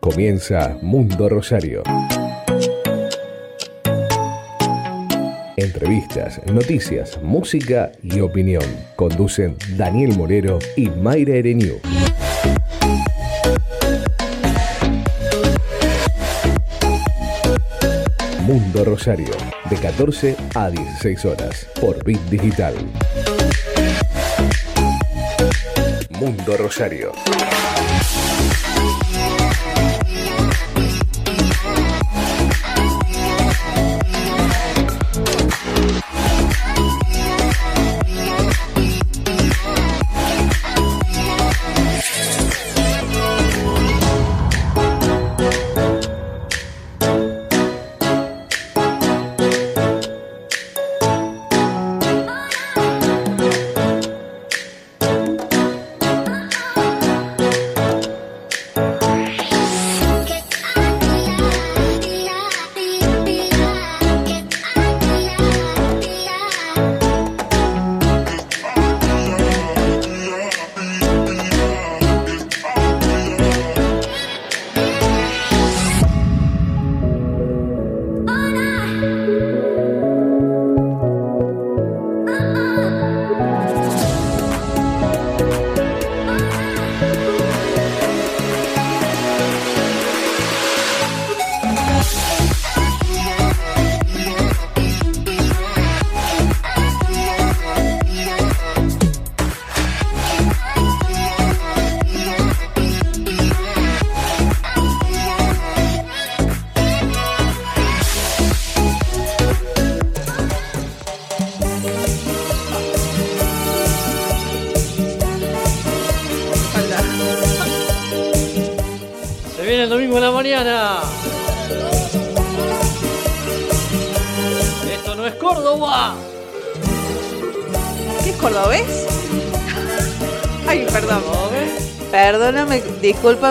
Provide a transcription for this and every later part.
Comienza Mundo Rosario. Entrevistas, noticias, música y opinión. Conducen Daniel Morero y Mayra Ereñú. Mundo Rosario, de 14 a 16 horas, por Bit Digital. Mundo Rosario.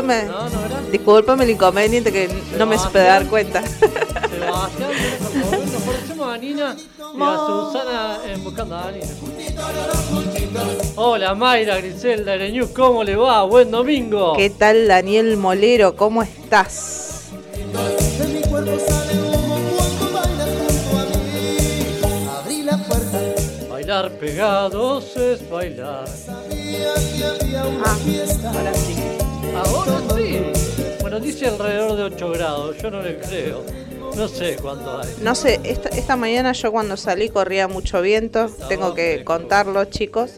Discúlpame. No, no era. Discúlpame el inconveniente que no me supe dar cuenta. Sebastián, por favor, nos parecemos a Nina y a Susana en Buscando a Nina. Hola Mayra, Griselda, Ereñú, ¿cómo le va? Buen domingo. ¿Qué tal, Daniel Molero? ¿Cómo estás? Bailar pegados es bailar. Ah, ahora sí. Ahora sí. Bueno, dice alrededor de 8 grados, yo no le creo. No sé cuánto hay. No sé, esta, esta mañana yo cuando salí corría mucho viento, tengo que fresco. contarlo, chicos.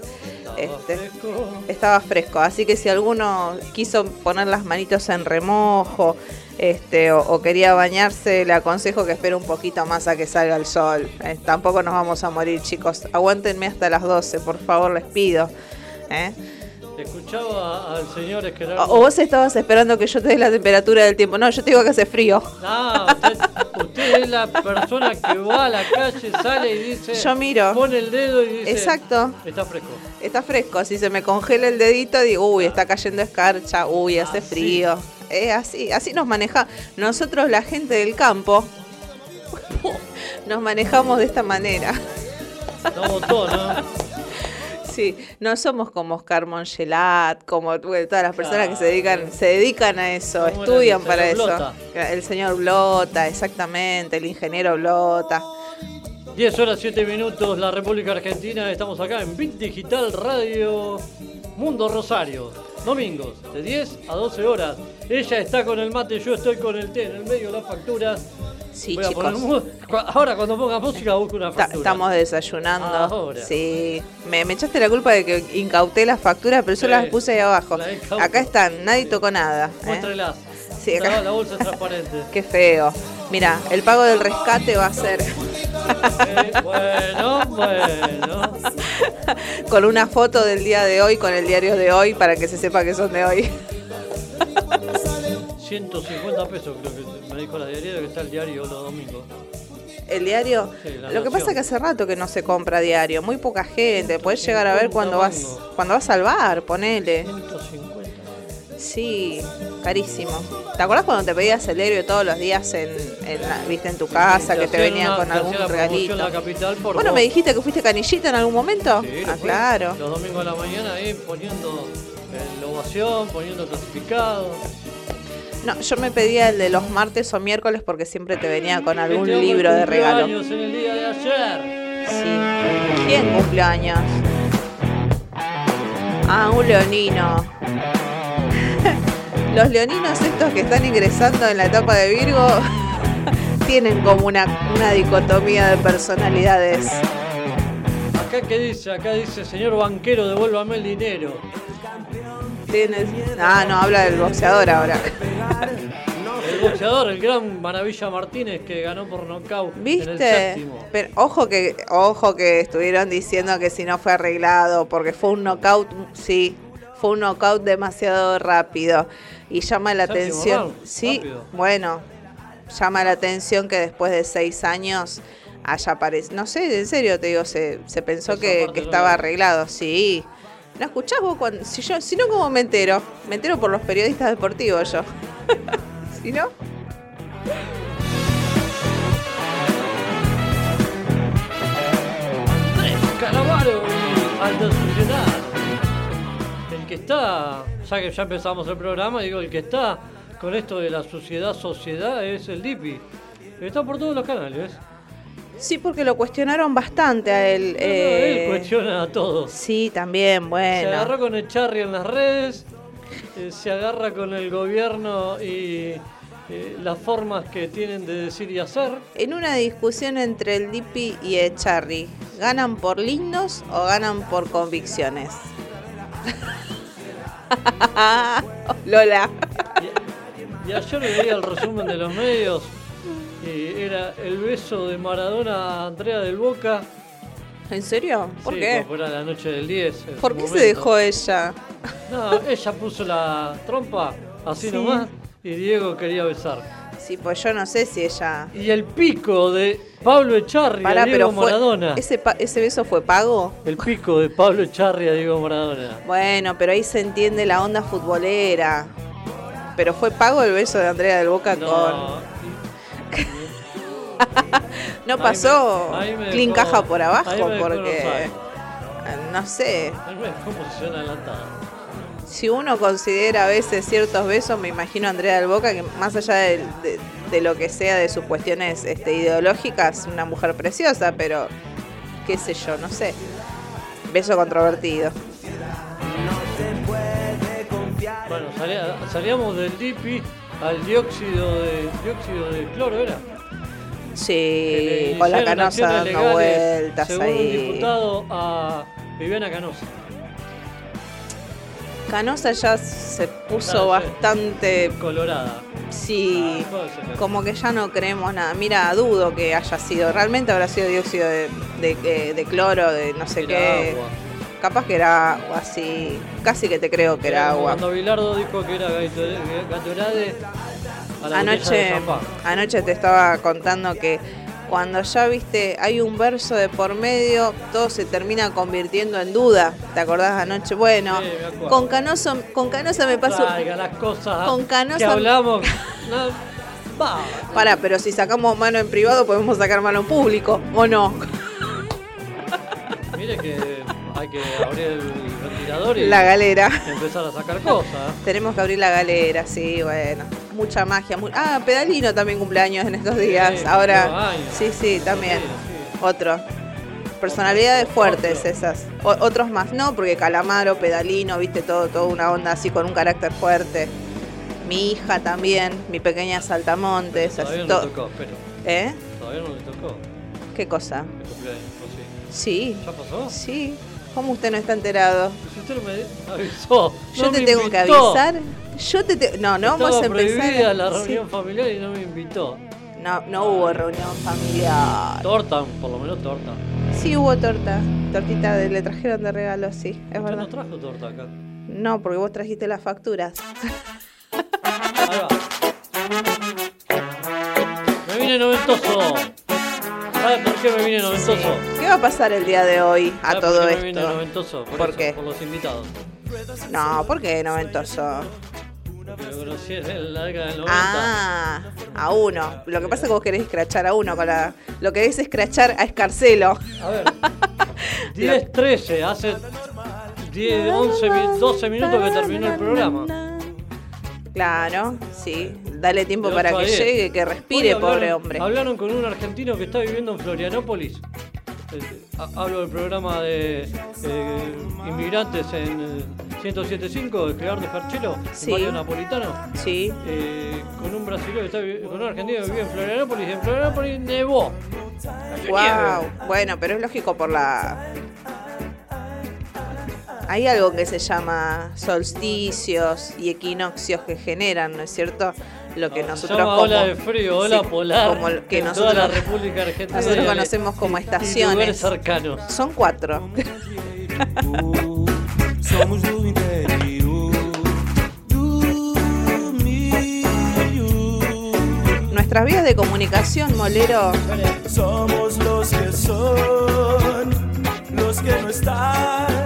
Estaba Este, fresco. estaba fresco, así que si alguno quiso poner las manitos en remojo este, o, o quería bañarse, le aconsejo que espere un poquito más a que salga el sol. Eh, tampoco nos vamos a morir, chicos. Aguántenme hasta las 12, por favor, les pido. ¿eh? Escuchaba al señor O, Esquerado. o vos estabas esperando que yo te dé la temperatura del tiempo. No, yo te digo que hace frío. Ah, usted, usted es la persona que va a la calle, sale y dice. Yo miro. Pone el dedo y dice. Exacto. Está fresco. Está fresco. Si se me congela el dedito, digo, uy, está cayendo escarcha, uy, hace Así. frío. Es así, así nos maneja. Nosotros, la gente del campo, nos manejamos de esta manera. No votó, ¿no? Sí, no somos como Oscar Mongelat, como bueno, todas las personas que se dedican, se dedican a eso, ¿Cómo era el estudian para eso. Blota? El señor Blota, exactamente, el ingeniero Blota. 10 horas 7 minutos, la República Argentina. Estamos acá en Bit Digital Radio Mundo Rosario. Domingos, de 10 a 12 horas. Ella está con el mate, yo estoy con el té en el medio de las facturas. Sí, Voy a chicos. poner Ahora cuando ponga música busco una factura. Estamos desayunando. Ahora. Sí. Me, me echaste la culpa de que incauté las facturas, pero yo Sí, las puse ahí abajo. Acá están, nadie tocó nada. ¿eh? Muéstrelas. Sí, acá. La, bolsa es transparente. Qué feo. Mira, el pago del rescate va a ser Eh, bueno, bueno. con una foto del día de hoy, con el diario de hoy, para que se sepa que son de hoy. 150 pesos creo que me dijo la diaria que está el diario los domingos. El diario, Sí, lo que pasa es que hace rato que no se compra diario, muy poca gente, podés llegar a ver cuando vas cuando vas al bar, ponele. 150. Sí, carísimo. ¿Te acuerdas cuando te pedías el héroe todos los días en, en la- viste, en tu casa, que te hacían venía una- con algún regalito? en la capital por Bueno, dos. me dijiste que fuiste canillita en algún momento. Sí, lo ah, claro. Los domingos de la mañana ahí poniendo eh, la ovación, poniendo clasificado. No, yo me pedía el de los martes o miércoles porque siempre te venía con algún Este hombre libro de regalo. años en el día de ayer. Sí. ¿Quién cumpleaños? Ah, un leonino. Los leoninos estos que están ingresando en la etapa de Virgo tienen como una, una dicotomía de personalidades. Acá que dice, acá dice, señor banquero, devuélvame el dinero. Tienes... Ah, no, habla del boxeador ahora. El boxeador, el gran Maravilla Martínez que ganó por nocaut en el ¿Viste? séptimo. Pero ojo que, ojo que estuvieron diciendo que si no fue arreglado, porque fue un knockout, sí, fue un knockout demasiado rápido. Y llama la atención. Sí, rápido. bueno, llama la atención que después de seis años haya aparecido. No sé, en serio te digo, se, se pensó que, estaba arreglado, sí. ¿No escuchás vos cuando.? Si yo, si no, ¿cómo me entero? Me entero por los periodistas deportivos yo. si no. Que está, ya que ya empezamos el programa, digo, el que está con esto de la sociedad, sociedad, es el Dipi. Está por todos los canales. Sí, porque lo cuestionaron bastante a él. No, no, eh, él cuestiona a todos. Sí, también, Se bueno. agarró con el Charry en las redes, eh, se agarra con el gobierno y eh, las formas que tienen de decir y hacer. En una discusión entre el Dipi y el Charry, ¿ganan por lindos o ganan por convicciones? Lola. Y ayer veía el resumen de los medios y era el beso de Maradona a Andrea del Boca. ¿En serio? ¿Por Sí, qué? Era la noche del 10. en ¿Por qué se dejó ella? No, ella puso la trompa así Sí. nomás y Diego quería besar. Sí, pues yo no sé si ella. Y el pico de Pablo Echarri Pará, a Diego pero fue, Maradona. ese, pa- ese beso fue pago. El pico de Pablo Echarri a Diego Maradona. Bueno, pero ahí se entiende la onda futbolera. Pero fue pago el beso de Andrea del Boca con. No, No Ahí pasó me- ahí me clean dejó- caja por abajo ahí me dejó porque. offside. No sé. Me posición adelantada. Si uno considera a veces ciertos besos, me imagino a Andrea del Boca, que más allá de, de- de lo que sea de sus cuestiones este, ideológicas, una mujer preciosa, pero qué sé yo, no sé. Beso controvertido. Bueno, salía- salíamos del DIPI al dióxido de dióxido de cloro, ¿era? Sí, con la canosa dando vueltas según un ahí. diputado a Viviana Canosa. Canosa ya se puso Claro, sí. bastante, Colorada. sí, Ah, ser. como que ya no creemos nada. Mira, dudo que haya sido, realmente habrá sido dióxido de, de- de- de cloro, de no sé Era qué. agua. Capaz que era agua, sí. Casi que te creo que era agua. Cuando Bilardo dijo que era Gatorade Gatorade a la botella de Anoche, anoche te estaba contando que cuando ya viste, hay un verso de por medio, todo se termina convirtiendo en duda. ¿Te acordás anoche? Bueno, Sí, con Canoso, con Canosa me pasó. Las cosas con Canosa- que hablamos. No, va. Para, pero si sacamos mano en privado, podemos sacar mano en público, ¿o no? Mire que hay que abrir el ventilador y La galera. empezar a sacar cosas. Tenemos que abrir la galera, sí, bueno. Mucha magia. mu- Ah, Pedalino también cumpleaños en estos días. Sí, Ahora, sí, sí, también. Sí. Otro. Personalidades Otro. fuertes esas. O- otros más, no, porque Calamaro, Pedalino, viste, todo, toda una onda así con un carácter fuerte. Mi hija también, mi pequeña Saltamontes. Todavía así no le tocó, pero ¿Eh? todavía no le tocó ¿Qué cosa? el cumpleaños, ¿o sí? Sí, ¿Ya pasó? sí. ¿Cómo usted no está enterado? Si usted no me avisó. Yo no te me tengo que avisar. Yo te, te- no, no vamos Estaba a empezar. la Sí. reunión familiar y no me invitó. No, no hubo reunión familiar. Torta, por lo menos torta. Sí hubo torta. Tortita de, le trajeron de regalo, sí, es Usted verdad. no trajo torta acá. No, porque vos trajiste las facturas. Ahí va. Me vine noventoso. ¿Sabe por qué me vine noventoso? ¿Qué va a pasar el día de hoy a ¿Sabe todo por qué me vine esto? noventoso? Por, ¿Por eso, qué? Por los invitados. No, ¿por qué noventoso? que lo conocí en la década del 90. Ah, a uno. Lo que pasa es que vos querés escrachar a uno con la. Lo que es escrachar a Escarcelo. A ver, 10, 13, hace 10, 11, mi- 12 minutos que terminó el programa. Claro, sí. Dale tiempo para que diez. llegue, que respire, pobre hombre. Hablaron con un argentino que está viviendo en Florianópolis. Eh, ha- Hablo del programa de eh, inmigrantes en eh, 107.5 de Gerardo Ferchelo, Sí. Mario Napolitano. Sí. eh, con un brasileño que está con un argentino que vive en Florianópolis en Florianópolis nevó. Wow. Bueno, pero es lógico por la. Hay algo que se llama solsticios y equinoccios que generan, ¿no es cierto? Lo que Se nosotros como, ola de frío, ola sí, polar, como que en nosotros, toda la República Argentina. nosotros conocemos como estaciones. cercanos. Son cuatro. Somos do interior do milho. Nuestras vías de comunicación, Molero, Somos los que son, los que no están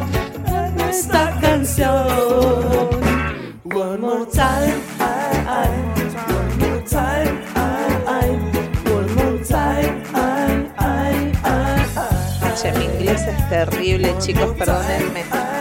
esta canción. One more time, I, I. One more time, I, I. One more time, I, I, I, che, mi inglés es terrible, chicos, perdónenme.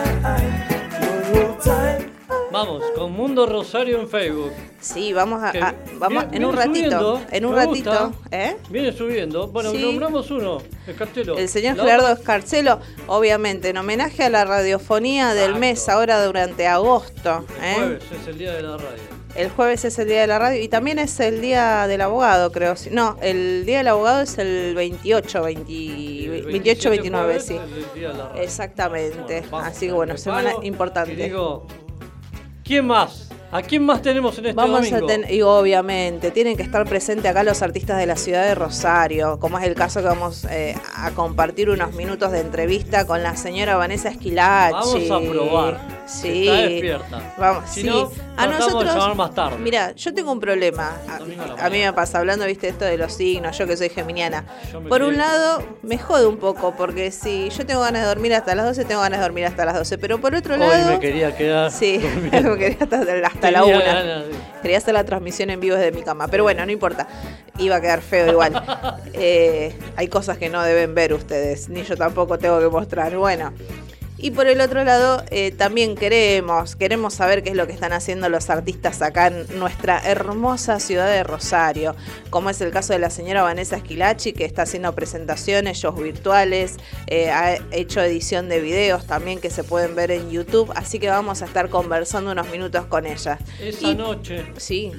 Vamos, con Mundo Rosario en Facebook. Sí, vamos a, vamos viene- en un ratito, subiendo, en un ratito, gusta. ¿eh? Viene subiendo. Bueno, Sí. nombramos uno, el cartelo. El señor Gerardo Escarcelo, obviamente, en homenaje a la radiofonía del mes, ahora durante agosto. el ¿eh? jueves es el día de la radio. El jueves es el día de la radio y también es el día del abogado, creo. No, el día del abogado es el 28, 20 Y el 28, 29, jueves sí. el día de la radio. Exactamente. Bueno, Así que bueno, semana paro importante. Y digo, ¿quién más? ¿A quién más tenemos en este Vamos domingo? a y obviamente, tienen que estar presentes acá los artistas de la ciudad de Rosario, como es el caso que vamos eh, a compartir unos minutos de entrevista con la señora Vanessa Esquilachi. Vamos a probar. Sí. Está despierta. Vamos, Si sí. no, a de nosotros, llamar más tarde. Mira, yo tengo un problema. A, mí me pasa, hablando, viste, esto de los signos, yo que soy geminiana. Por un lado, me jode un poco, porque si yo tengo ganas de dormir hasta las 12, tengo ganas de dormir hasta las 12. Pero por otro Hoy lado. me quería quedar. Sí, me quería hasta, hasta la Tenía una. ganas de- Quería hacer la transmisión en vivo desde mi cama, pero bueno, no importa. Iba a quedar feo igual. Eh, hay cosas que no deben ver ustedes, ni yo tampoco tengo que mostrar. Bueno. Y por el otro lado, eh, también queremos, queremos saber qué es lo que están haciendo los artistas acá en nuestra hermosa ciudad de Rosario, como es el caso de la señora Vanessa Esquilachi, que está haciendo presentaciones, shows virtuales, eh, ha hecho edición de videos también que se pueden ver en YouTube, así que vamos a estar conversando unos minutos con ella. Esa Y- noche, Sí,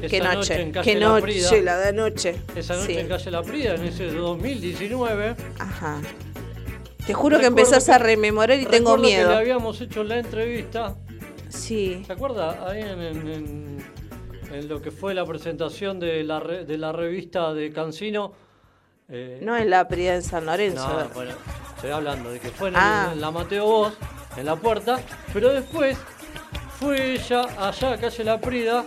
Esa qué noche noche, en Calle qué La noche, Prida. la de noche. esa noche Sí. en Calle La Prida, en ese 2019. Ajá. Te juro que empezás que- a rememorar y tengo que miedo. le habíamos hecho la entrevista. Sí. ¿Se acuerda? Ahí en, en- en- en lo que fue la presentación de la, re- de la revista de Cancino. eh, No en la Prida en San Lorenzo. No, bueno, estoy hablando de que fue en, Ah. la Mateo Voz, en la puerta, pero después fue ella allá a calle La Prida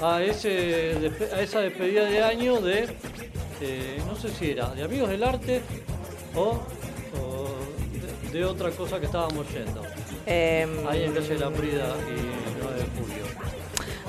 a, ese, a esa despedida de año de, eh, no sé si era, de Amigos del Arte o de, de otra cosa que estábamos yendo. Em, Ahí en calle La Prida y 9 de julio.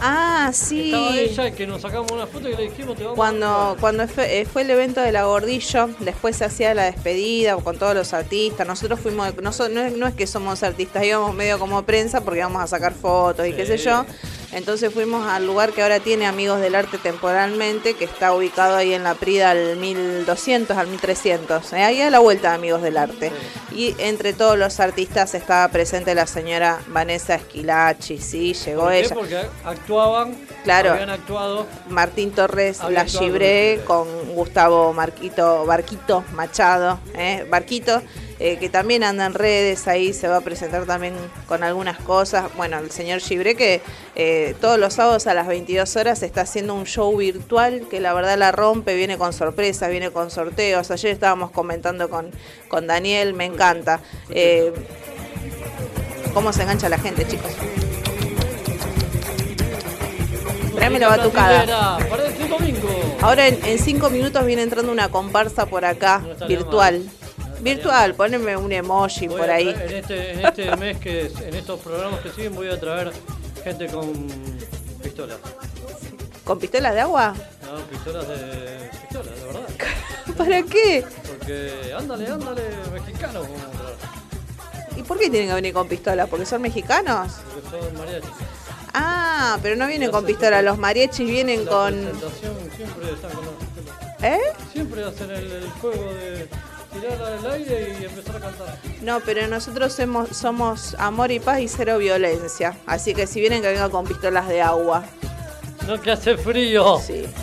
ah, sí. Estaba ella que nos sacamos una foto y le dijimos te vamos a Cuando, grabar". cuando fue, eh, fue el evento de la Gordillo, después se hacía la despedida con todos los artistas. Nosotros fuimos, no, no es, no es que somos artistas, íbamos medio como prensa porque íbamos a sacar fotos y qué sé yo. Entonces fuimos al lugar que ahora tiene Amigos del Arte temporalmente, que está ubicado ahí en la Prida al 1200, al 1300. eh, ahí a la vuelta de Amigos del Arte. Y entre todos los artistas estaba presente la señora Vanessa Esquilachi, sí, llegó ¿Por qué? ella. Porque actuaban, Claro. habían actuado Martín Torres La Gibré con con Gustavo Marquito, Barquito Machado, ¿eh? Barquito, eh, que también anda en redes, ahí se va a presentar también con algunas cosas. Bueno, el señor Gibré que eh, todos los sábados a las 22 horas está haciendo un show virtual que la verdad la rompe, viene con sorpresas, viene con sorteos. Ayer estábamos comentando con, con Daniel, me encanta. Eh, ¿Cómo se engancha la gente, chicos? Tráeme la batucada. Ahora en, en cinco minutos viene entrando una comparsa por acá, virtual. Virtual, poneme un emoji Voy por ahí. En este, en este mes que en estos programas que siguen voy a traer gente con pistolas. ¿Con pistolas de agua? No, pistolas de. pistolas, de verdad. ¿Para qué? Porque ándale, ándale, mexicano. ¿Y por qué tienen que venir con pistolas? ¿Porque son mexicanos? Porque son mariachis. Ah, pero no vienen con pistolas. Los mariachis vienen La con... siempre están con las pistolas. ¿Eh? Siempre hacen el, el juego de tirarla al aire y empezar a cantar. No, pero nosotros somos, somos amor y paz y cero violencia. Así que si vienen que vengan con pistolas de agua. No que hace frío. Sí.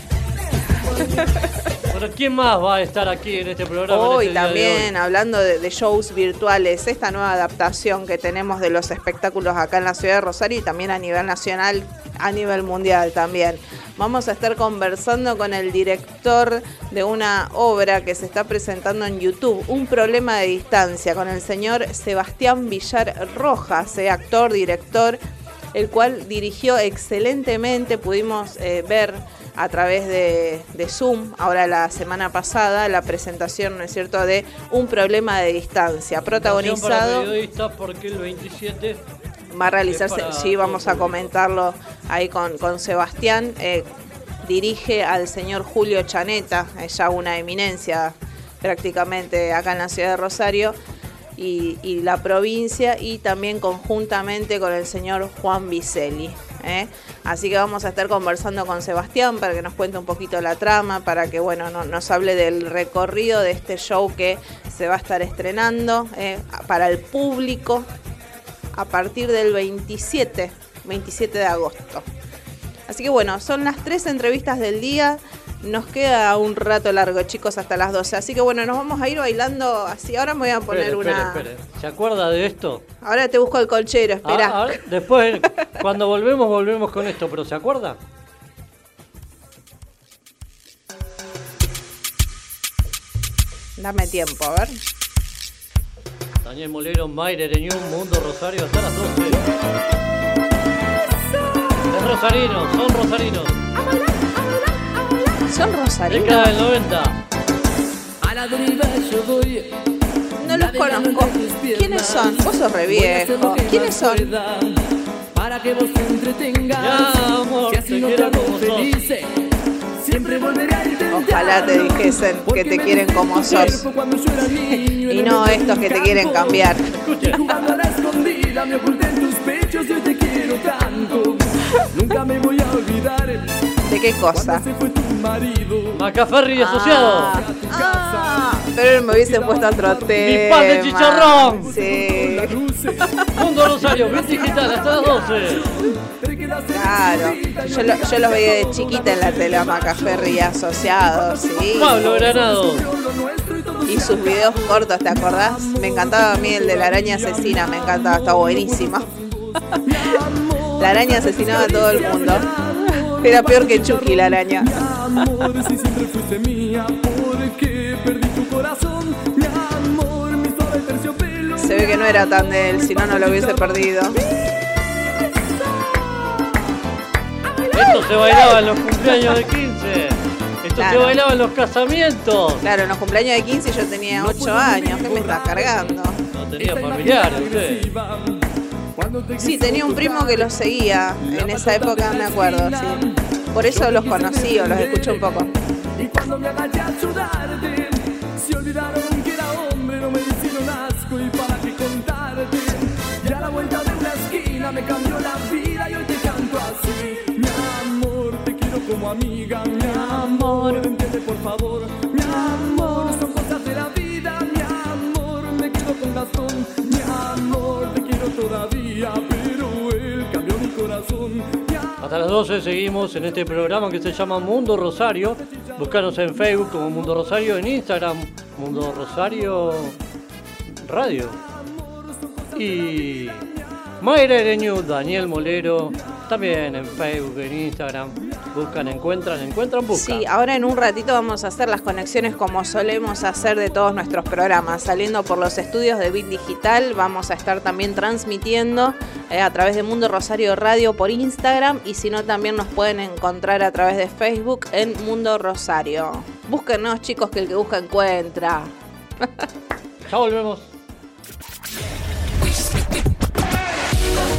Bueno, ¿quién más va a estar aquí en este programa? Hoy este de también, hablando de, de shows virtuales, esta nueva adaptación que tenemos de los espectáculos acá en la ciudad de Rosario y también a nivel nacional, a nivel mundial también. Vamos a estar conversando con el director de una obra que se está presentando en YouTube, Un problema de distancia, con el señor Sebastián Villar Rojas, eh, actor, director, el cual dirigió excelentemente, pudimos eh, ver a través de, de Zoom, ahora la semana pasada, la presentación, ¿no es cierto?, de Un problema de distancia, Para protagonizado periodistas porque el 27 va a realizarse, sí, vamos a comentarlo ahí con, con Sebastián. eh, dirige al señor Julio Chaneta, es ya una eminencia prácticamente acá en la ciudad de Rosario y, y la provincia y también conjuntamente con el señor Juan Vicelli. ¿eh? Así que vamos a estar conversando con Sebastián para que nos cuente un poquito la trama, para que bueno, no- nos hable del recorrido de este show que se va a estar estrenando ¿eh? para el público a partir del 27, 27 de agosto. Así que bueno, son las tres entrevistas del día. Nos queda un rato largo, chicos, hasta las 12. Así que bueno, nos vamos a ir bailando así. Ahora me voy a poner Espere, una. espere, espere. ¿Se acuerda de esto? Ahora te busco el colchero, espera. Ah, ah, después, cuando volvemos, volvemos con esto, pero ¿se acuerda? Dame tiempo, a ver. Daniel Molero, Mayre, un Mundo Rosario, hasta las 12. Es rosarino, son rosarinos. ¿Son Década rosarinos? del 90. A la deriva yo voy. No los conozco. ¿Quiénes son? Vos sos re viejo. ¿Quiénes son? Para que vos te entretengas. Ya, amor, si así te no te hago sos. Ojalá te dijesen que te quieren como sos. Y no estos que te quieren cambiar. Nunca me voy a olvidar ¿De qué cosa? Macaferri y asociados. Ah, ah, pero me hubiese puesto otro tema. Mi pan de chicharrón. Sí, Mundo Rosario, Bit Digital, hasta las 12. claro. Yo, lo- yo los veía de chiquita en la tele a Macaferri y asociados, sí. Pablo Granado. Y sus videos cortos, ¿te acordás? Me encantaba a mí el de la araña asesina, me encantaba, está buenísimo. La araña asesinaba a todo el mundo. Era peor que Chucky la araña. amor, si siempre fuiste mía, porque perdí tu corazón, mi amor, mi suave terciopelo. Se ve que no era tan de él, si no, no lo hubiese perdido. Esto se bailaba en los cumpleaños de 15. Esto se bailaba en los casamientos. Claro, en los cumpleaños de 15 yo tenía 8 años. ¿Qué me estás cargando? No tenía familiares usted. Sí, tenía un primo que los seguía. En esa época me acuerdo, sí. Por eso los conocí o los escuché un poco. Y cuando me agaché a ayudarte, se olvidaron que era hombre, no me hicieron asco y para qué contarte. Y a la vuelta de una esquina me cambió la vida y hoy te canto así. Mi amor, te quiero como amiga, mi amor, entiende por favor. Mi amor, son cosas de la vida, mi amor, me quedo con Gastón. Hasta las 12 seguimos en este programa que se llama Mundo Rosario. Búscanos en Facebook como Mundo Rosario, en Instagram Mundo Rosario Radio. Y Mayra Ereñu, Daniel Molero, también en Facebook, en Instagram. Buscan, encuentran, encuentran, buscan. Sí, ahora en un ratito vamos a hacer las conexiones como solemos hacer de todos nuestros programas. Saliendo por los estudios de Bit Digital, vamos a estar también transmitiendo eh, a través de Mundo Rosario Radio por Instagram y si no también nos pueden encontrar a través de Facebook en Mundo Rosario. Búsquenos chicos que el que busca encuentra. Ya volvemos.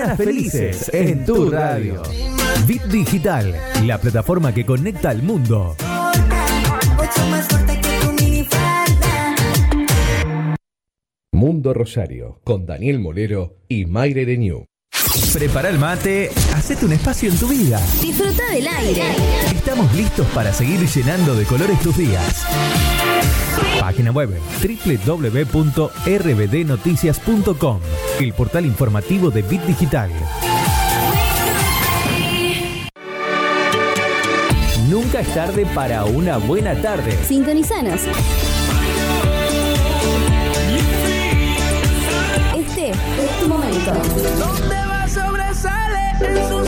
Mañanas felices en tu radio. Bit Digital, la plataforma que conecta al mundo. Mundo Rosario, con Daniel Molero y Mayre Renew. Prepara el mate, hacete un espacio en tu vida. Disfruta del aire. Estamos listos para seguir llenando de colores tus días. Página web www.rbdnoticias.com, el portal informativo de Bit Digital. Nunca es tarde para una buena tarde. Sintonizanos. Este es tu momento. Donde va sobresale, en sus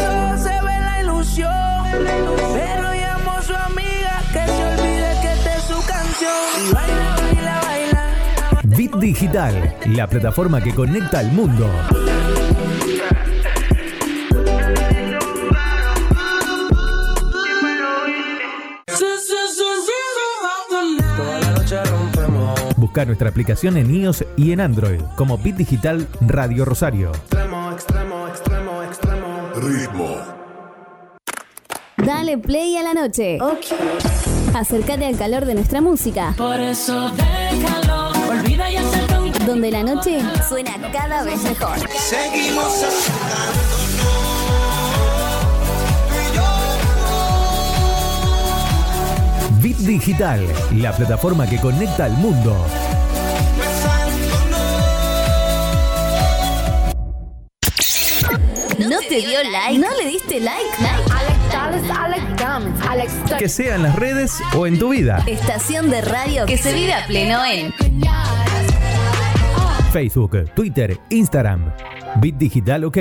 Bit Digital, la plataforma que conecta al mundo. Busca nuestra aplicación en iOS y en Android como Bit Digital Radio Rosario. Extremo, extremo, extremo, extremo. Dale play a la noche. Acércate al calor de nuestra música. Por eso déjalo, Donde la noche suena cada vez mejor. Seguimos Bit Digital, la plataforma que conecta al mundo. ¿No te dio like? ¿No le diste like? Que sea en las redes o en tu vida. Estación de radio que se vive a pleno en Facebook, Twitter, Instagram. Bit Digital OK.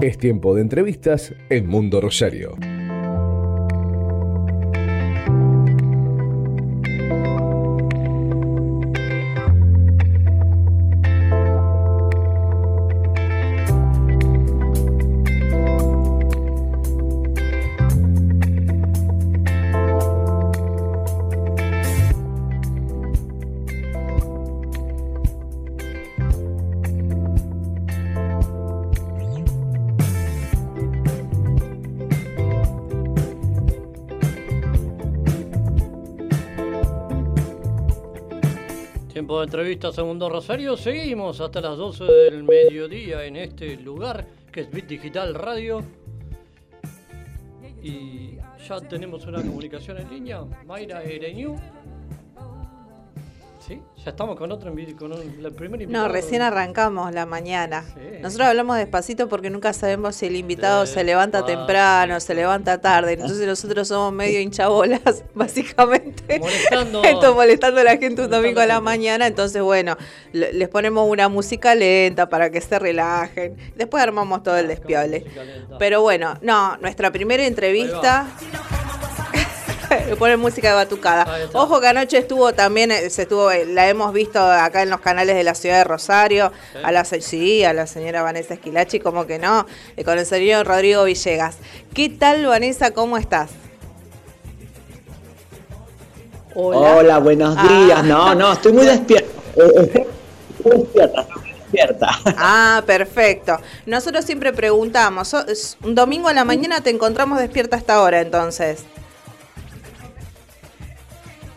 Es tiempo de entrevistas en Mundo Rosario. En Mundo Rosario. Seguimos hasta las 12 del mediodía en este lugar que es Bit Digital Radio. Y ya tenemos una comunicación en línea. Mayra Ereñu. ¿Sí? Ya estamos con otro con un, el primer invitado. No, recién arrancamos la mañana. Sí. Nosotros hablamos despacito porque nunca sabemos si el invitado se levanta Despacio. temprano, se levanta tarde. Entonces nosotros somos medio hinchabolas, básicamente. Molestando. Esto molestando a la gente un domingo a la la mañana. Entonces, bueno, le- les ponemos una música lenta para que se relajen. Después armamos todo el despiole. Pero bueno, no, nuestra primera entrevista. Le ponen música de batucada. Ojo que anoche estuvo también, eh, se estuvo, eh, la hemos visto acá en los canales de la ciudad de Rosario, Sí. a la sí, a la señora Vanessa Esquilachi, como que no, eh, con el señor Rodrigo Villegas. ¿Qué tal, Vanessa? ¿Cómo estás? Hola, buenos Ah. días. No, no, estoy muy despierta. Estoy despierta, estoy muy despierta. Ah, perfecto. Nosotros siempre preguntamos, un domingo a la mañana te encontramos despierta a esta hora, entonces.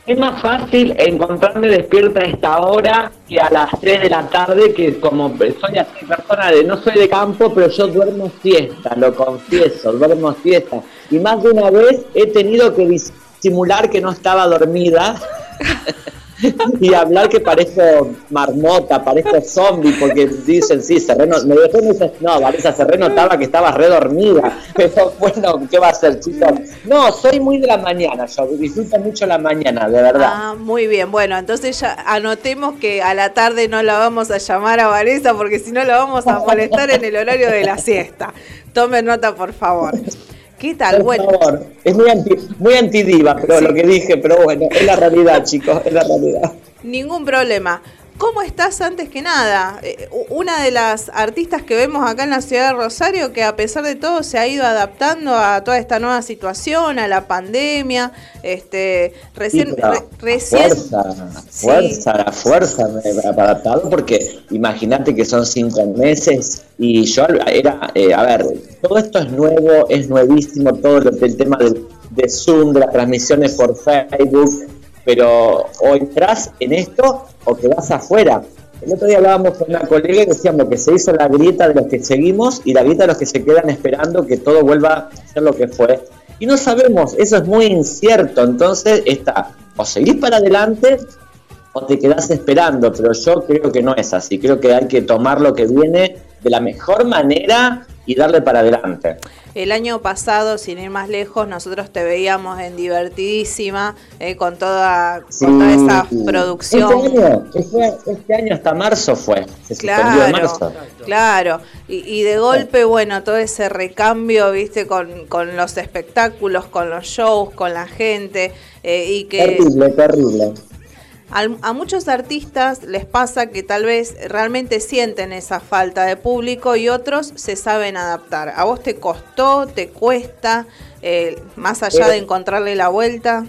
Es más fácil encontrarme despierta a esta hora que a las 3 de la tarde, que como soy así persona de no soy de campo, pero yo duermo siesta, lo confieso, duermo siesta. Y más de una vez he tenido que disimular que no estaba dormida y hablar que parezco marmota, parezco zombie, porque dicen, sí, me dejó me dice, no, Vanessa, Serreno notaba que estaba redormida. Pero bueno, ¿qué va a hacer, chicos? No, soy muy de la mañana, yo disfruto mucho la mañana, de verdad. Ah, muy bien. Bueno, entonces ya anotemos que a la tarde no la vamos a llamar a Vanessa porque si no la vamos a molestar en el horario de la siesta. Tomen nota, por favor. ¿Qué tal? Por Bueno, favor, es muy, anti, muy antidiva, pero lo que dije, pero bueno, es la realidad, chicos, es la realidad. ningún problema. ¿Cómo estás antes que nada? Eh, una de las artistas que vemos acá en la ciudad de Rosario que a pesar de todo se ha ido adaptando a toda esta nueva situación, a la pandemia. Este, recién, Sí, pero re- recién Fuerza, Sí. fuerza, la fuerza me he adaptado porque imagínate que son cinco meses y yo era, eh, a ver, todo esto es nuevo, es nuevísimo, todo lo, el tema del, de Zoom, de las transmisiones por Facebook, pero o entras en esto o te vas afuera. El otro día hablábamos con una colega y decíamos que se hizo la grieta de los que seguimos y la grieta de los que se quedan esperando que todo vuelva a ser lo que fue. Y no sabemos, eso es muy incierto. Entonces está, o seguís para adelante o te quedás esperando, pero yo creo que no es así. Creo que hay que tomar lo que viene de la mejor manera y darle para adelante. El año pasado, sin ir más lejos, nosotros te veíamos en Divertidísima, eh, con, toda, con toda esa producción. Este año, este año hasta marzo fue. Se suspendió en Claro, marzo. claro. Y, y de golpe, bueno, todo ese recambio, viste, con, con los espectáculos, con los shows, con la gente, eh, y que Terrible, terrible. A muchos artistas les pasa que tal vez realmente sienten esa falta de público y otros se saben adaptar. ¿A vos te costó, te cuesta, eh, más allá de encontrarle la vuelta?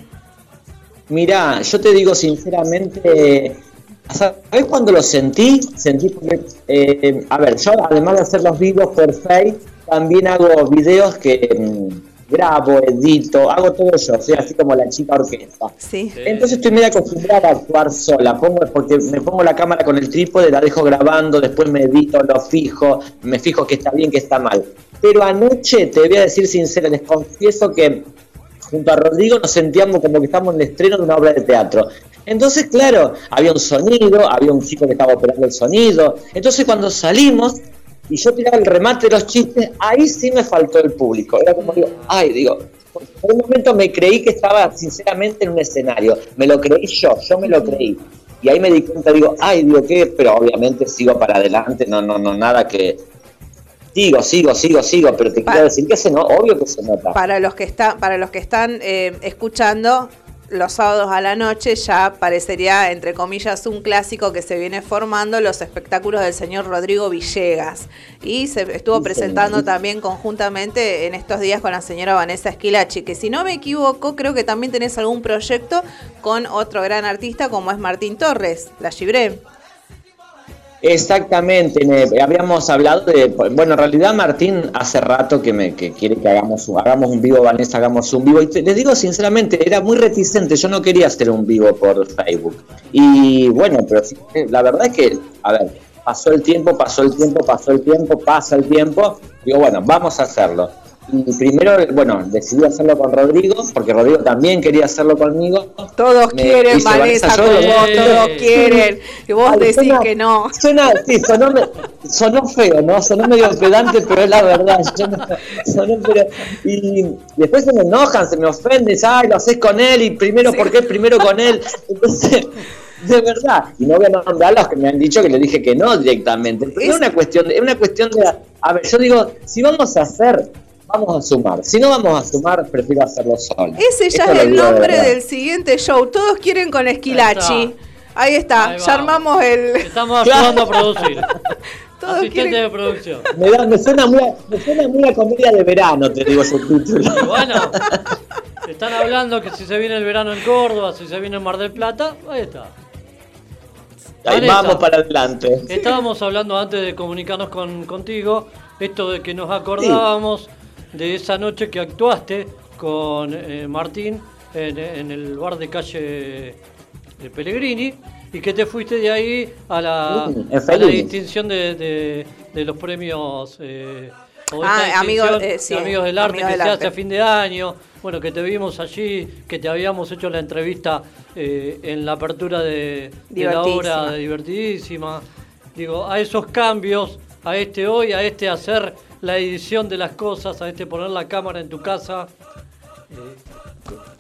Mirá, yo te digo sinceramente, ¿sabés cuando lo sentí? Sentí porque, eh, a ver, yo además de hacer los vivos por Face, también hago videos que mm, grabo, edito, hago todo yo, soy así como la chica orquesta. Sí. Entonces estoy medio acostumbrada a actuar sola, pongo, porque me pongo la cámara con el trípode, la dejo grabando, después me edito, lo fijo, me fijo que está bien, que está mal. Pero anoche, te voy a decir sincera, les confieso que junto a Rodrigo nos sentíamos como que estábamos en el estreno de una obra de teatro. Entonces, claro, había un sonido, había un chico que estaba operando el sonido. Entonces, cuando salimos y yo tiraba el remate de los chistes, ahí sí me faltó el público. Era como digo, ay, digo, por un momento me creí que estaba sinceramente en un escenario. Me lo creí yo, yo me lo creí. Y ahí me di cuenta, digo, ay, digo, ¿qué? Pero obviamente sigo para adelante, no, no, no, nada que. Sigo, sigo, sigo, sigo, pero te Pa- quiero decir que se no, obvio que se nota. Para los que, está, para los que están eh, escuchando, los sábados a la noche ya parecería, entre comillas, un clásico que se viene formando, los espectáculos del señor Rodrigo Villegas. Y se estuvo presentando también conjuntamente en estos días con la señora Vanessa Esquilachi, que si no me equivoco, creo que también tenés algún proyecto con otro gran artista como es Martín Torres, la Gibré. Exactamente, habíamos hablado de, bueno, en realidad Martín hace rato que me que quiere que hagamos un, hagamos un vivo, Vanessa, hagamos un vivo, y te- les digo sinceramente, era muy reticente, yo no quería hacer un vivo por Facebook. Y bueno, pero la verdad es que, a ver, pasó el tiempo, pasó el tiempo, pasó el tiempo, pasa el tiempo, digo, bueno, vamos a hacerlo. Y primero, bueno, decidí hacerlo con Rodrigo, porque Rodrigo también quería hacerlo conmigo. Todos Me quieren, Vanessa, con vos, todos quieren. Y vos Ay, decís suena- que no. Suena, sí, sonó, sonó feo, ¿no? Sonó medio pedante, pero es la verdad. Yo no- sonó, pero, y después se me enojan, se me ofenden, ay, lo haces con él, y primero, ¿por qué primero con él? Entonces, de verdad, y no voy a nombrar los que me han dicho que le dije que no directamente, pero Es- es una cuestión, de, es una cuestión de, a ver, yo digo, si vamos a hacer, vamos a sumar, si no vamos a sumar, prefiero hacerlo solo. Ese ya Esto es el de nombre del siguiente show. Todos quieren con Esquilachi. Ahí está, Ahí ya armamos el. Estamos ayudando a producir. Todos Asistente quieren- de producción. Me, da- me suena muy, a- me suena muy a comedia de verano, te digo su título. Bueno, están hablando que si se viene el verano en Córdoba, si se viene en Mar del Plata, ahí está. Ahí Vanessa. vamos para adelante. Estábamos hablando antes de comunicarnos con, contigo, esto de que nos acordábamos de esa noche que actuaste con eh, Martín en, en el bar de calle de Pellegrini y que te fuiste de ahí a la, a la distinción de, de- de los premios eh, o Ah, eh, de amigos del arte Amigos que del se Arte. hace a fin de año. Bueno, que te vimos allí, que te habíamos hecho la entrevista eh, en la apertura de, de la obra de divertidísima. Digo, a esos cambios, a este hoy, a este hacer la edición de las cosas, a este poner la cámara en tu casa. eh,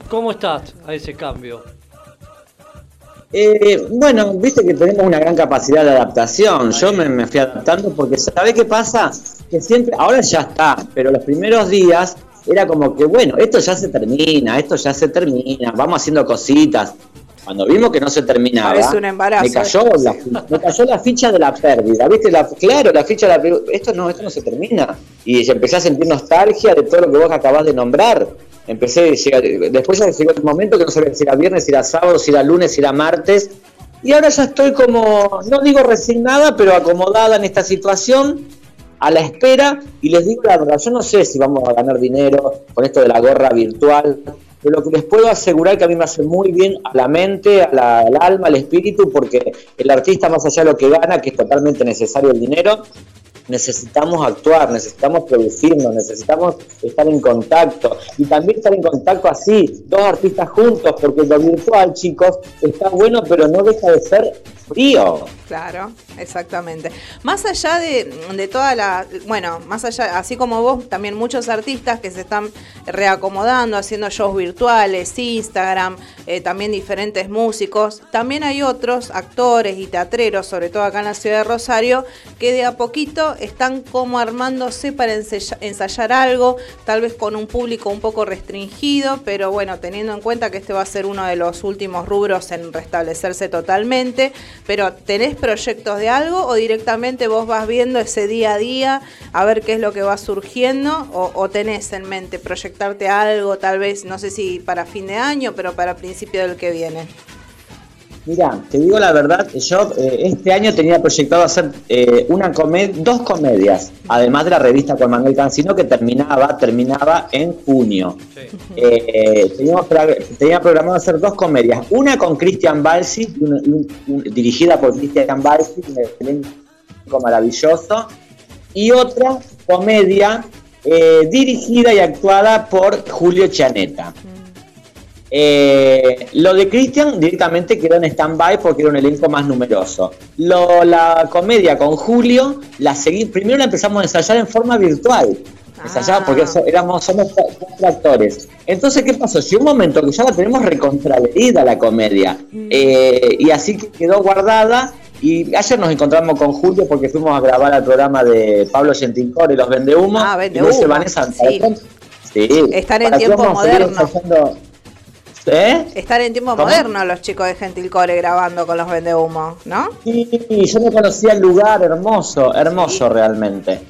¿Cómo estás a ese cambio? Eh, bueno, viste que tenemos una gran capacidad de adaptación. Yo me, me fui adaptando porque, ¿sabés qué pasa? Que siempre, ahora ya está, pero los primeros días era como que, bueno, esto ya se termina, esto ya se termina, vamos haciendo cositas. Cuando vimos que no se terminaba, un embarazo, me, cayó ¿eh? la, me cayó la ficha de la pérdida, ¿viste? La, claro, la ficha de la pérdida. Esto no, esto no se termina. Y empecé a sentir nostalgia de todo lo que vos acabás de nombrar. Empecé, después ya llegó el momento que no sabía si era viernes, si era sábado, si era lunes, si era martes. Y ahora ya estoy como, no digo resignada, pero acomodada en esta situación, a la espera. Y les digo la verdad, yo no sé si vamos a ganar dinero con esto de la gorra virtual, pero lo que les puedo asegurar que a mí me hace muy bien a la mente, a la- al alma, al espíritu, porque el artista, más allá de lo que gana, que es totalmente necesario el dinero, necesitamos actuar, necesitamos producirnos, necesitamos estar en contacto y también estar en contacto así, dos artistas juntos, porque lo virtual, chicos, está bueno, pero no deja de ser frío. Claro, exactamente. Más allá de, de toda la, bueno, más allá, así como vos, también muchos artistas que se están reacomodando, haciendo shows virtuales, Instagram, eh, también diferentes músicos. También hay otros actores y teatreros, sobre todo acá en la ciudad de Rosario, que de a poquito están como armándose para ensaya- ensayar algo, tal vez con un público un poco restringido, pero bueno, teniendo en cuenta que este va a ser uno de los últimos rubros en restablecerse totalmente. Pero ¿tenés proyectos de algo o directamente vos vas viendo ese día a día a ver qué es lo que va surgiendo? ¿O, o tenés en mente proyectarte algo, tal vez, no sé si para fin de año, pero para principio del que viene? Mira, te digo la verdad, yo eh, este año tenía proyectado hacer eh, una comed dos comedias, además de la revista con Manuel Cancino que terminaba, terminaba en junio. Eh, teníamos pro- tenía programado hacer dos comedias, una con Christian Balsi, un- un- un- dirigida por Christian Balsi, un elenco maravilloso, y otra comedia eh, dirigida y actuada por Julio Chaneta. Eh, lo de Christian directamente quedó en stand-by porque era un elenco más numeroso. Lo- la comedia con Julio, la seguí, primero la empezamos a ensayar en forma virtual. Ensayaba porque so- éramos, somos cuatro actores. Entonces, ¿qué pasó? Llegó un momento que ya la tenemos recontraleída la comedia. Eh, y así que quedó guardada. Y ayer nos encontramos con Julio porque fuimos a grabar al programa de Pablo Gentilcore, Los Vendehumos. Ah, y me dice, Vendehumo, Vanessa, sí. Sí. Están en ¿para qué tiempo moderno. ¿Eh? Están en tiempo ¿Cómo? moderno los chicos de Gentilcore grabando con los vendehumo, ¿no? Sí, yo no conocía el lugar, hermoso, hermoso realmente.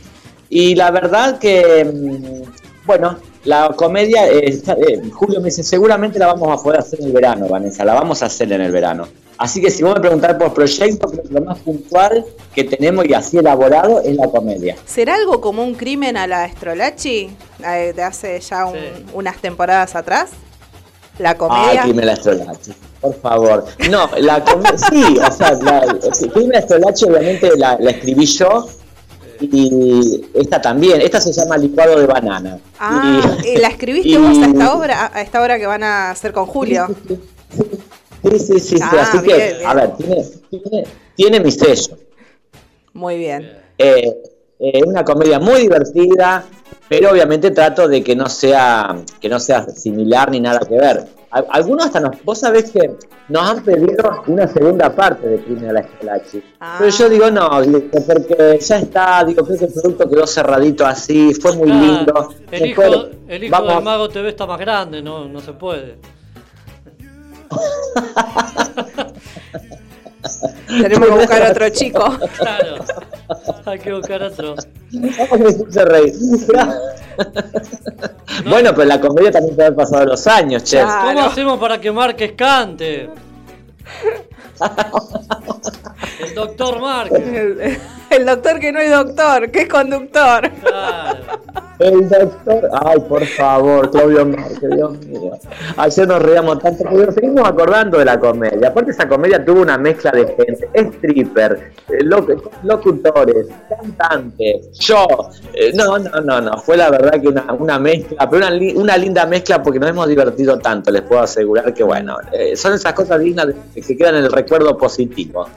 Y la verdad que, mm, bueno, la comedia, eh, está- eh, Julio me dice, seguramente la vamos a poder hacer en el verano, Vanessa, la vamos a hacer en el verano. Así que si vos me preguntás por proyecto, creo que lo más puntual que tenemos y así elaborado es la comedia. ¿Será algo como un crimen a la Estrolachi eh, de hace ya un- unas temporadas atrás? La Ay, comedia. Crimen Astrolache, por favor. No, la comedia, sí, o sea, la, Crimen Astrolache obviamente la, la escribí yo y esta también, esta se llama Licuado de Banana. Ah, Y- ¿y la escribiste y- vos a esta obra, a- esta obra que van a hacer con Julio? Sí, sí, sí, sí, Ah, así bien, que, bien. a ver, tiene, tiene, tiene mi sello. Muy bien. Eh, eh, una comedia muy divertida, pero obviamente trato de que no sea, que no sea similar ni nada que ver. Al- Algunos hasta nos, vos sabés que nos han pedido una segunda parte de Crimen a la Escalachi. Pero yo digo no, porque ya está, digo, creo que el producto quedó cerradito así, fue muy Ah, lindo. El hijo, el hijo vamos del mago TV está más grande, no, no se puede. Tenemos que buscar otro chico. Claro, hay que buscar otro. Bueno, pero la comedia también puede haber pasado los años, che. ¿Cómo hacemos para que Márquez cante? El doctor Márquez. El, el doctor que no es doctor, que es conductor. Claro. El doctor, ay, por favor, Claudio Márquez, Dios mío. Ayer nos reíamos tanto, nos seguimos acordando de la comedia. Aparte, esa comedia tuvo una mezcla de gente: stripper, eh, loc- locutores, cantantes, yo. Eh, no, no, no, no. Fue la verdad que una, una mezcla, pero una, li- una linda mezcla porque nos hemos divertido tanto. Les puedo asegurar que, bueno, eh, son esas cosas dignas de, que quedan en el recuerdo positivo.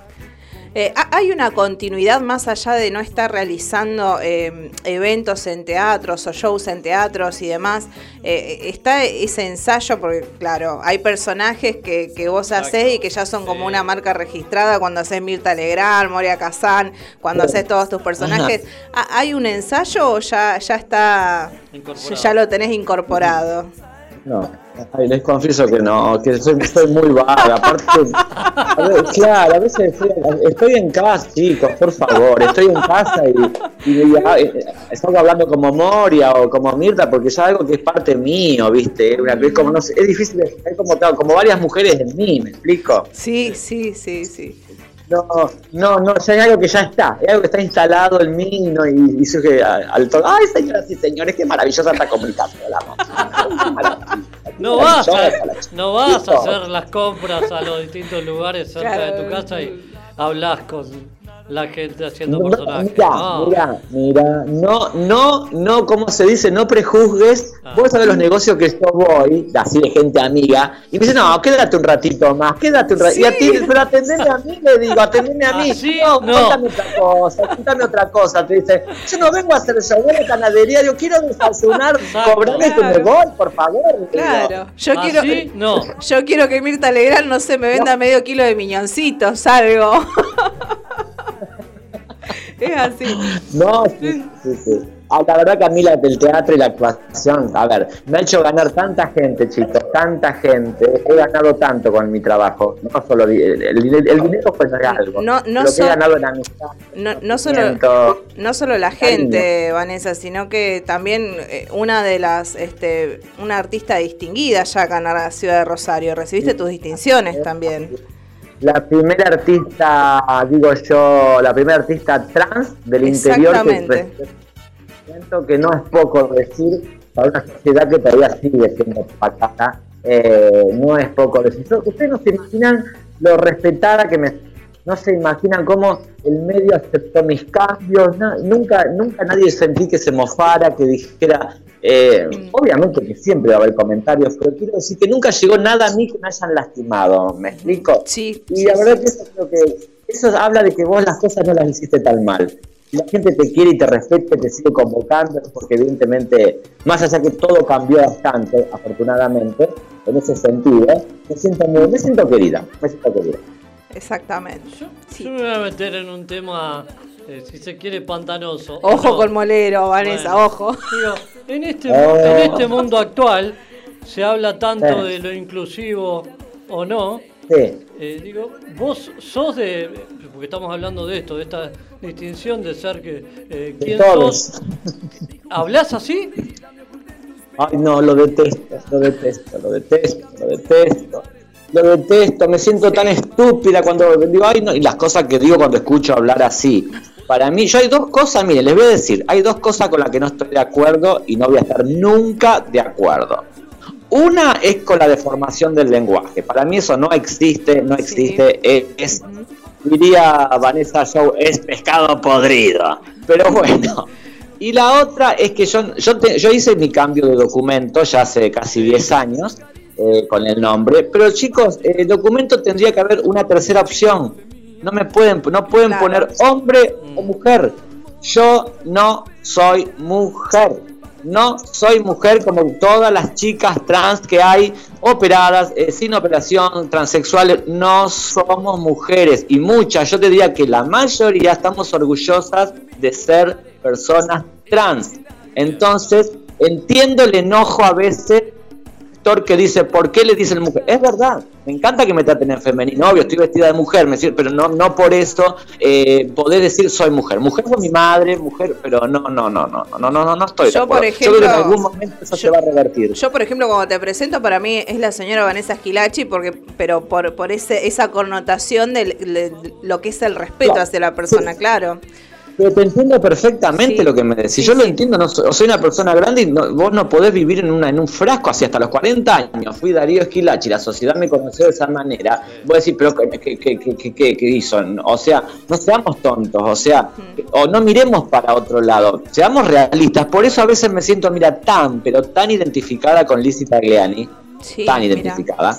Eh, ha- ¿Hay una continuidad más allá de no estar realizando eh, eventos en teatros o shows en teatros y demás? Eh, ¿Está ese ensayo? Porque, claro, hay personajes que, que vos hacés y que ya son como una marca registrada cuando haces Mirta Legrand, Moria Kazan, cuando haces todos tus personajes. ¿Ha- ¿Hay un ensayo o ya, ya está, ya lo tenés incorporado? No, ay, les confieso que no, que soy, soy muy vaga. Aparte, a ver, claro, a veces estoy, estoy en casa, chicos, por favor, estoy en casa y, y ah, eh, estoy hablando como Moria o como Mirta porque es algo que es parte mío, ¿viste? Una- Es, como, no sé, es difícil, de- es como, como varias mujeres en mí, ¿me explico? Sí, sí, sí, sí. No, no, no, ya hay algo que ya está, es algo que está instalado en mí ¿no? y, y surge al, al to- Ay, señoras y señores, qué maravillosa esta comunicación. la. No vas, a, no vas a hacer las compras a los distintos lugares cerca de tu casa y hablas con la gente haciendo No, personajes. mira, No. mira, mira, no, no, no, ¿cómo se dice? No prejuzgues. Ah. Vos sabés los negocios que yo voy, así de gente amiga, y me dice, no, quédate un ratito más, quédate un ratito. Y a ti, pero atendeme a mí, le digo, atendeme a mí. Ah, ¿sí? No, No. cuéntame otra cosa, cuéntame otra cosa. Te dice, yo no vengo a hacer show, la panadería, yo quiero desayunar, Exacto. cobrame que me Claro. voy, por favor. digo. Claro, yo ¿Así? quiero, No. yo quiero que Mirta Legrand, no sé, me venda medio kilo de miñoncitos, algo. es así. No, sí, sí, sí. Ah, la verdad que a mí la, el teatro y la actuación, a ver, me ha hecho ganar tanta gente, chicos, tanta gente. He ganado tanto con mi trabajo. No solo el, el- el dinero fue algo. No- no lo que he ganado en amistad. No, no solo no solo la gente, Vanessa, sino que también eh, una de las, este, una artista distinguida ya acá en la ciudad de Rosario. Recibiste tus distinciones también. La primera artista, digo yo, la primera artista trans del interior que siento que no es poco decir para una sociedad que todavía sigue siendo pacata, eh, no es poco decir. Ustedes no se imaginan lo respetada que me... No se imaginan cómo el medio aceptó mis cambios, no- nunca, nunca nadie sentí que se mofara, que dijera, eh, obviamente que siempre va a haber comentarios, pero quiero decir que nunca llegó nada a mí que me hayan lastimado, ¿me explico? Sí, Y sí, la verdad sí. que eso creo que eso habla de que vos las cosas no las hiciste tan mal. La gente te quiere y te respeta y te sigue convocando, porque evidentemente, más allá que todo cambió bastante, afortunadamente, en ese sentido, me siento muy, me siento querida, me siento querida. Exactamente. Sí. Yo me voy a meter en un tema, eh, si se quiere, pantanoso. Ojo No. con Molero, Vanessa, Bueno. ojo. Digo, en este, Oh. en este mundo actual se habla tanto Sí. de lo inclusivo o no. Sí, Eh, digo, vos sos de, porque estamos hablando de esto, de esta distinción de ser que, eh, de ¿quién todos. sos? ¿Hablás así? Ay, no, lo detesto, lo detesto, lo detesto, lo detesto. Lo detesto, me siento tan estúpida cuando digo, ay, no, y las cosas que digo cuando escucho hablar así. Para mí, yo hay dos cosas, miren, les voy a decir, hay dos cosas con las que no estoy de acuerdo y no voy a estar nunca de acuerdo. Una es con la deformación del lenguaje. Para mí eso no existe, no existe, es, es- diría Vanessa Show, es pescado podrido. Pero bueno. Y la otra es que yo, yo, te- yo hice mi cambio de documento ya hace casi 10 años eh, con el nombre, pero chicos, el documento tendría que haber una tercera opción. No me pueden, no pueden Claro. poner hombre o mujer. Yo no soy mujer. No soy mujer como todas las chicas trans que hay operadas, eh, sin operación, transexuales. No somos mujeres. Y muchas, yo te diría que la mayoría estamos orgullosas de ser personas trans. Entonces, entiendo el enojo a veces que dice, ¿por qué le dicen mujer? Es verdad, me encanta que me traten en femenino, obvio, estoy vestida de mujer, me sirve, pero no, no por eso eh, poder decir soy mujer. Mujer fue mi madre, mujer, pero no, no, no, no, no, no, no, no estoy yo. Por ejemplo, yo en algún momento eso se va a revertir. Yo, por ejemplo, cuando te presento, para mí es la señora Vanessa Esquilachi, porque, pero por, por ese, esa connotación de, lo que es el respeto hacia la persona, claro. Pero te entiendo perfectamente Sí. lo que me decís. Sí, yo lo sí. entiendo, no soy, soy una persona grande y no- vos no podés vivir en una en un frasco así hasta los 40 años. Fui Darío Esquilachi, la sociedad me conoció de esa manera. Vos decís, pero ¿qué, qué, qué, qué- qué- hizo? O sea, no seamos tontos, o sea, o no miremos para otro lado, seamos realistas. Por eso a veces me siento, mira, tan, pero tan identificada con Lizzie Tagliani, tan mira.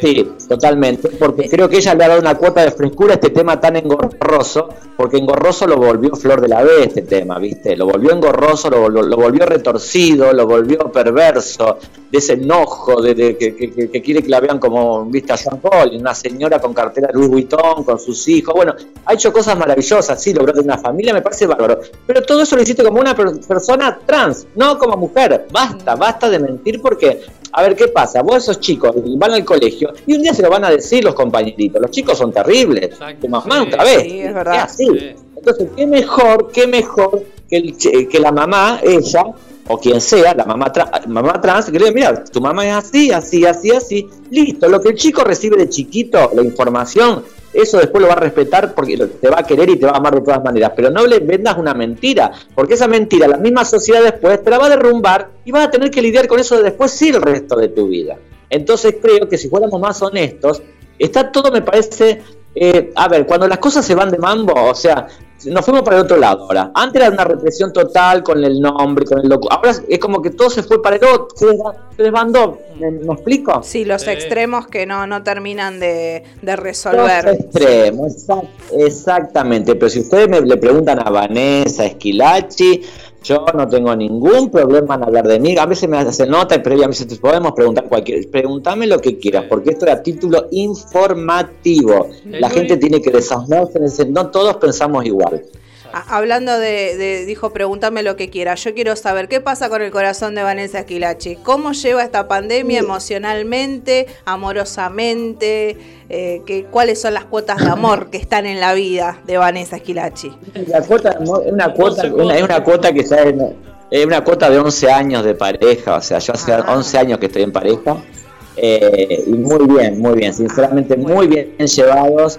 Sí, totalmente, porque creo que ella le ha dado una cuota de frescura a este tema tan engorroso, porque engorroso lo volvió flor de la vez este tema, ¿viste? Lo volvió engorroso, lo, volvió- lo volvió retorcido, lo volvió perverso, de ese enojo, de, de que, quiere que la vean como, ¿viste? A Jean Paul, una señora con cartera Louis Vuitton, con sus hijos, bueno, ha hecho cosas maravillosas, sí, logró tener una familia, me parece bárbaro, pero todo eso lo hiciste como una per- persona trans, no como mujer, basta, basta de mentir porque a ver, ¿qué pasa? Vos esos chicos van al colegio y un día se lo van a decir los compañeritos. Los chicos son terribles. Exacto, Tu mamá sí, otra vez. sí, es verdad. así. Sí. Entonces, ¿qué mejor, qué mejor que, el que la mamá, ella, o quien sea, la mamá, tra- mamá trans, que le diga, mira, tu mamá es así, así, así, así. Listo, lo que el chico recibe de chiquito, la información, eso después lo va a respetar porque te va a querer y te va a amar de todas maneras. Pero no le vendas una mentira, porque esa mentira, la misma sociedad después te la va a derrumbar y vas a tener que lidiar con eso después sí el resto de tu vida. Entonces creo que si fuéramos más honestos, está todo, me parece, eh, a ver, cuando las cosas se van de mambo, o sea, nos fuimos para el otro lado ahora. Antes era una represión total con el nombre, con el loco. Ahora es como que todo se fue para el otro, se, desba- se desbandó. ¿Me, me explico? Sí, los Sí. extremos que no, no terminan de, de Los resolver. extremos, exact- exactamente. Pero si ustedes me le preguntan a Vanessa Esquilachi, yo no tengo ningún problema en hablar de mí. A veces me hacen nota y previa me dicen, "Te podemos preguntar cualquier, pregúntame lo que quieras, porque esto era título informativo. La gente tiene que ese- no todos pensamos igual. Hablando de, de- dijo, pregúntame lo que quiera. Yo quiero saber qué pasa con el corazón de Vanessa Esquilachi. ¿Cómo lleva esta pandemia emocionalmente, amorosamente? Eh, que, ¿Cuáles son las cuotas de amor que están en la vida de Vanessa Esquilachi? La cuota es una cuota, una, es una cuota que ya es, es una cuota de 11 años de pareja, o sea, yo hace Ah. 11 años que estoy en pareja eh, y muy bien, muy bien, sinceramente muy bien llevados,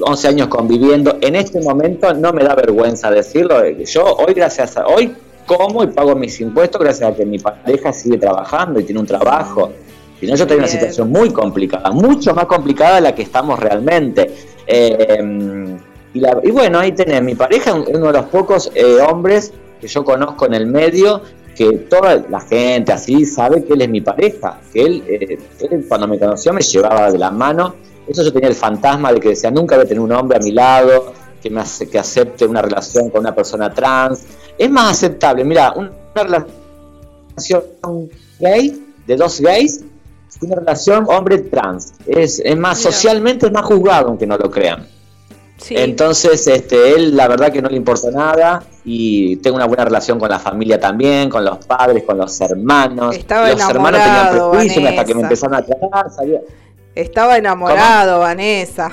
11 años conviviendo. En este momento no me da vergüenza decirlo, yo hoy gracias a hoy como y pago mis impuestos gracias a que mi pareja sigue trabajando y tiene un trabajo. Si no, yo estoy en una situación muy complicada, mucho más complicada de la que estamos realmente. Eh, y, la- y bueno, ahí tenés, mi pareja es uno de los pocos eh, hombres que yo conozco en el medio que toda la gente así sabe que él es mi pareja, que él, eh, él cuando me conoció me llevaba de la mano, eso yo tenía el fantasma de que decía, nunca voy a tener un hombre a mi lado, que me hace, que acepte una relación con una persona trans, es más aceptable, mira, una relación gay, de dos gays, que una relación hombre trans, es, es más, Mira. socialmente es más juzgado, aunque no lo crean. Sí. Entonces, este, él la verdad que no le importa nada y tengo una buena relación con la familia también, con los padres, con los hermanos. Estaba los hermanos tenían prejuicios hasta que me empezaron a tratar, sabía. Estaba enamorado, Vanessa.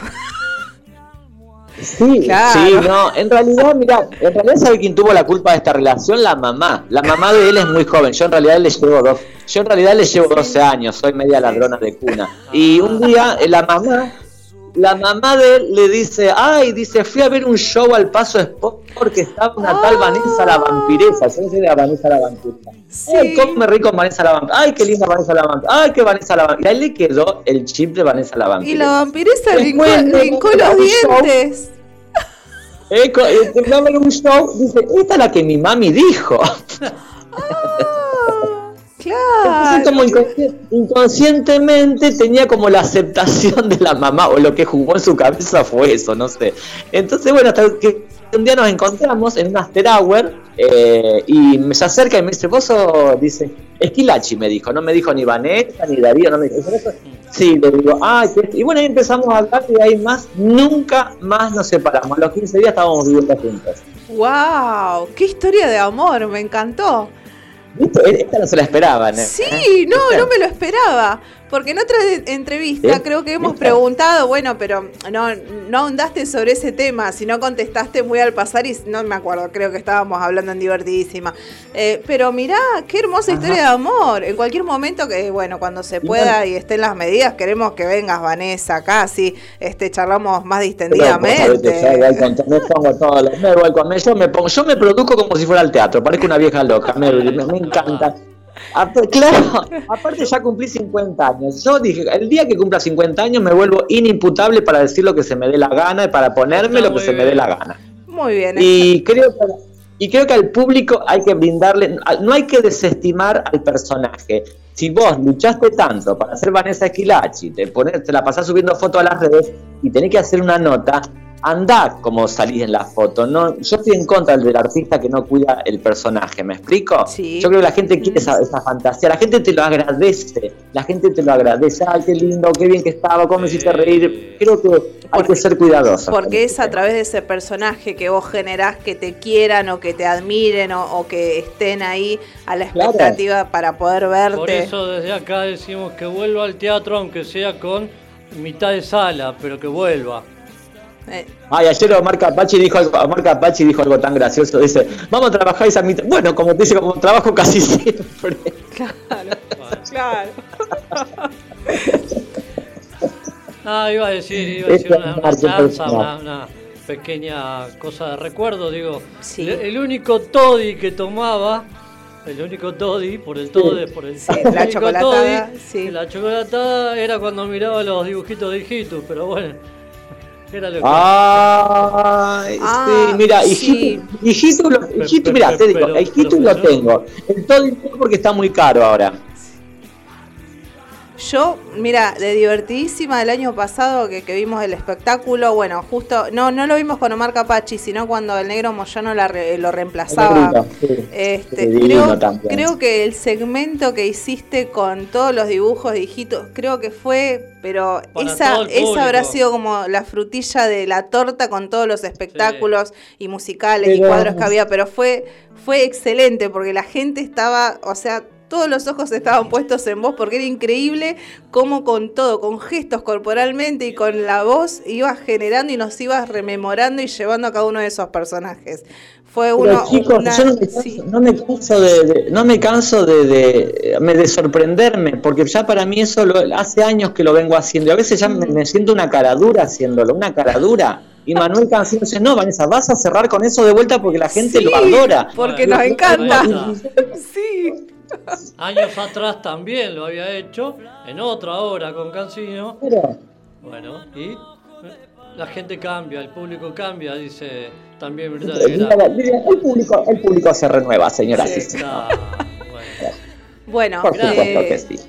Sí, Claro. sí, no, en realidad, mira, en realidad sabe quién tuvo la culpa de esta relación, la mamá. La mamá de él es muy joven, yo en realidad le llevo dos, yo en realidad le llevo 12 años, soy media ladrona de cuna. Y un día eh, la mamá, la mamá de él le dice, ay, dice, fui a ver un show al Paso Sport porque estaba una tal Vanessa la vampiresa, yo no sé Vanessa la vampiresa. Ay, cómo me rico Vanessa la vampiresa, ay, qué linda Vanessa la vampiresa, ay, qué Vanessa la vampiresa. Y ahí le quedó el chip de Vanessa la vampiresa. Y la vampiresa brincó, los un show. dientes. Eh, eh, un show, dice, esta es la que mi mami dijo. Ah, claro. como inconsci- inconscientemente tenía como la aceptación de la mamá, o lo que jugó en su cabeza fue eso, no sé. Entonces, bueno, hasta que un día nos encontramos en un after hour eh, y me se acerca y me dice, vos sos, dice, Esquilachi me dijo, no me dijo ni Vanessa ni Darío, no me dijo. Sí, le digo, ah, y bueno, ahí empezamos a hablar y ahí más, nunca más nos separamos. A los 15 días estábamos viviendo juntos. ¡Wow! ¡Qué historia de amor! Me encantó. ¿Viste? Esta no se la esperaban. ¿eh? Sí, no, no me lo esperaba. Porque en otra entrevista ¿Eh? creo que hemos preguntado, bueno, pero no, no ahondaste sobre ese tema, sino contestaste muy al pasar y no me acuerdo, creo que estábamos hablando en divertidísima. Eh, pero mirá, qué hermosa historia de amor. En cualquier momento que, bueno, cuando se pueda y estén las medidas, queremos que vengas, Vanessa, acá, sí, este, charlamos más distendidamente. yo me pongo yo me pongo, yo me produzco como si fuera al teatro, parezco una vieja loca, me- me encanta. Apa- claro, aparte ya cumplí 50 años. Yo dije, el día que cumpla 50 años me vuelvo inimputable para decir lo que se me dé la gana y para ponerme Está lo que se me dé la gana. Muy bien. Y creo que, y creo que al público hay que brindarle, no hay que desestimar al personaje. Si vos luchaste tanto para ser Vanessa Esquilachi, te, pones, te la pasás subiendo fotos a las redes y tenés que hacer una nota, andá como salís en la foto. No, yo estoy en contra del artista que no cuida el personaje, ¿me explico? Sí. Yo creo que la gente quiere esa, esa fantasía, la gente te lo agradece, la gente te lo agradece, ay, qué lindo, qué bien que estaba, cómo me hiciste reír. Creo que hay que ser cuidadosos. con Porque es a través de ese personaje que vos generás que te quieran o que te admiren o, o que estén ahí a la Claro. expectativa para poder verte. Por eso desde acá decimos que vuelva al teatro, aunque sea con mitad de sala, pero que vuelva. Eh, Ay, ayer Omar Capachi dijo algo, Omar Capachi dijo algo tan gracioso, dice, vamos a trabajar esa mitad. Bueno, como te dice, como trabajo casi siempre. claro, claro. Ah, iba a decir, iba a decir Esto una, una una, pequeña cosa de recuerdo, digo. Sí. El, el único toddy que tomaba, el único toddy, por el toddy, por el Sí, la único chocolatada, toddy, sí. La chocolatada era cuando miraba los dibujitos de hijitos, pero bueno, era lo que... Ay, Ah, sí, mira, sí. hijito, hijito, lo- mira, te digo, hijito pero lo tengo. El todo porque está muy caro ahora. Yo, mira, de divertidísima del año pasado que, que vimos el espectáculo, bueno, justo, no, no lo vimos con Omar Capachi, sino cuando el negro Moyano la re- lo reemplazaba. Sí. Este, creo, también. creo que el segmento que hiciste con todos los dibujos de hijitos, creo que fue, pero Para esa, esa habrá sido como la frutilla de la torta con todos los espectáculos y musicales y cuadros que había, pero fue, fue excelente porque la gente estaba, o sea, todos los ojos estaban puestos en vos porque era increíble cómo con todo, con gestos corporalmente y con la voz ibas generando y nos ibas rememorando y llevando a cada uno de esos personajes. Fue Pero uno, chicos, una- yo no me canso, sí. no me canso de, de- no me canso de, de, me- de sorprenderme, porque ya para mí eso lo- hace años que lo vengo haciendo. Y a veces ya me, me siento una cara dura haciéndolo, una cara dura. Y Manuel Cancino dice, no, Vanessa, vas a cerrar con eso de vuelta porque la gente Sí, lo adora. Porque nos encanta. Sí. Años atrás también lo había hecho, en otra obra con Cancino. Pero, Bueno, y eh, la gente cambia, el público cambia, dice también Mirta de el, público, el público se renueva, señoras y Sí. bueno. Bueno, Por supuesto eh, que sí.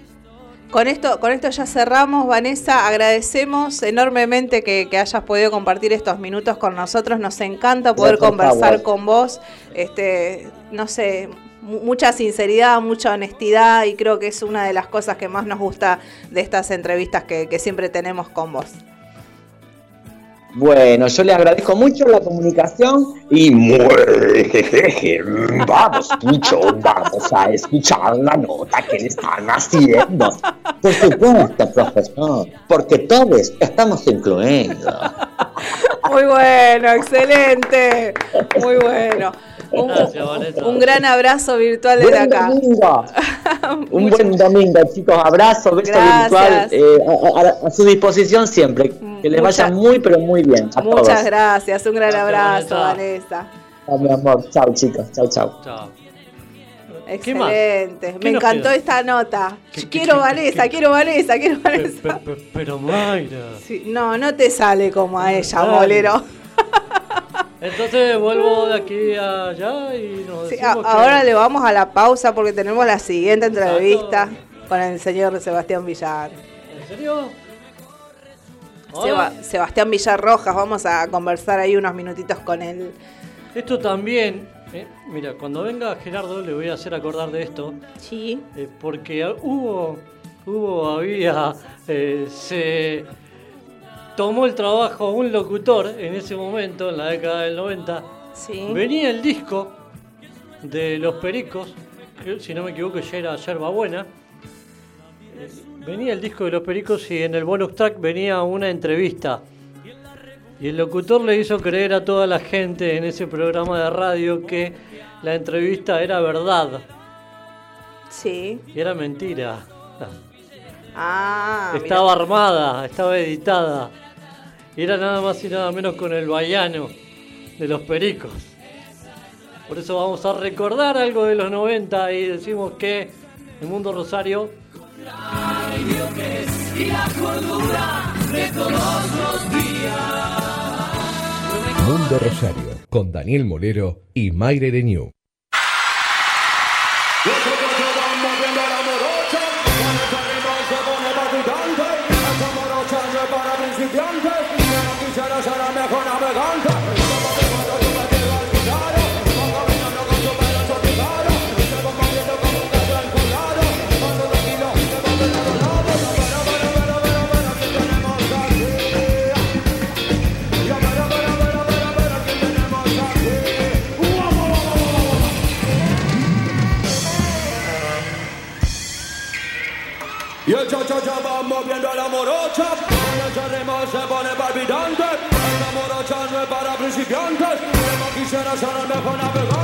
Con esto, con esto ya cerramos, Vanessa. Agradecemos enormemente que, que hayas podido compartir estos minutos con nosotros. Nos encanta poder conversar con vos. Este, no sé, mucha sinceridad, mucha honestidad y creo que es una de las cosas que más nos gusta de estas entrevistas que, que siempre tenemos con vos. Bueno, yo le agradezco mucho la comunicación y jejeje, vamos, Pucho, vamos a escuchar la nota que le están haciendo. Por supuesto, profesor, porque todos estamos incluidos. Muy bueno, excelente. Muy bueno. Un, Vanessa. un gran abrazo virtual desde Buen acá. domingo. Un buen domingo, chicos. Abrazo, beso Gracias. virtual eh, a, a- a su disposición siempre. Que les Mucha- vaya muy, pero muy bien. A Muchas todos. gracias. Un gran abrazo, Vanessa. Chao, mi amor. Chao, chicos. Chao, chao. Excelente. ¿Qué Me encantó queda? esta nota. ¿Qué- qué- quiero qué- Vanessa, qué- quiero Vanessa, quiero Vanessa. pe- pe- Pero Mayra. Sí, no, no te sale como a ella, Dale. molero. Entonces vuelvo de aquí a allá y nos Sí, a- decimos que- ahora le vamos a la pausa porque tenemos la siguiente entrevista Exacto. con el señor Sebastián Villar. ¿En serio? Seba- Sebastián Villar Rojas, vamos a conversar ahí unos minutitos con él. esto también, eh, mira, cuando venga Gerardo le voy a hacer acordar de esto, Sí. eh, porque hubo, hubo, había, eh, se tomó el trabajo un locutor en ese momento, en la década del 90, Sí. venía el disco de Los Pericos, que si no me equivoco ya era Yerba Buena, venía el disco de los Pericos y en el bonus track venía una entrevista. Y el locutor le hizo creer a toda la gente en ese programa de radio que la entrevista era verdad. Sí. Y era mentira. Ah, estaba armada, estaba editada. Y era nada más y nada menos con el baiano de los pericos. Por eso vamos a recordar algo de los 90 y decimos que el mundo Rosario. Mundo Rosario, con Daniel Molero y Mayre Renew. Y el cha-cha-cha va moviendo la morocha Cuando ese ritmo se pone palpitante. La morocha no es para principiantes. Como quisiera ser el mejor navegante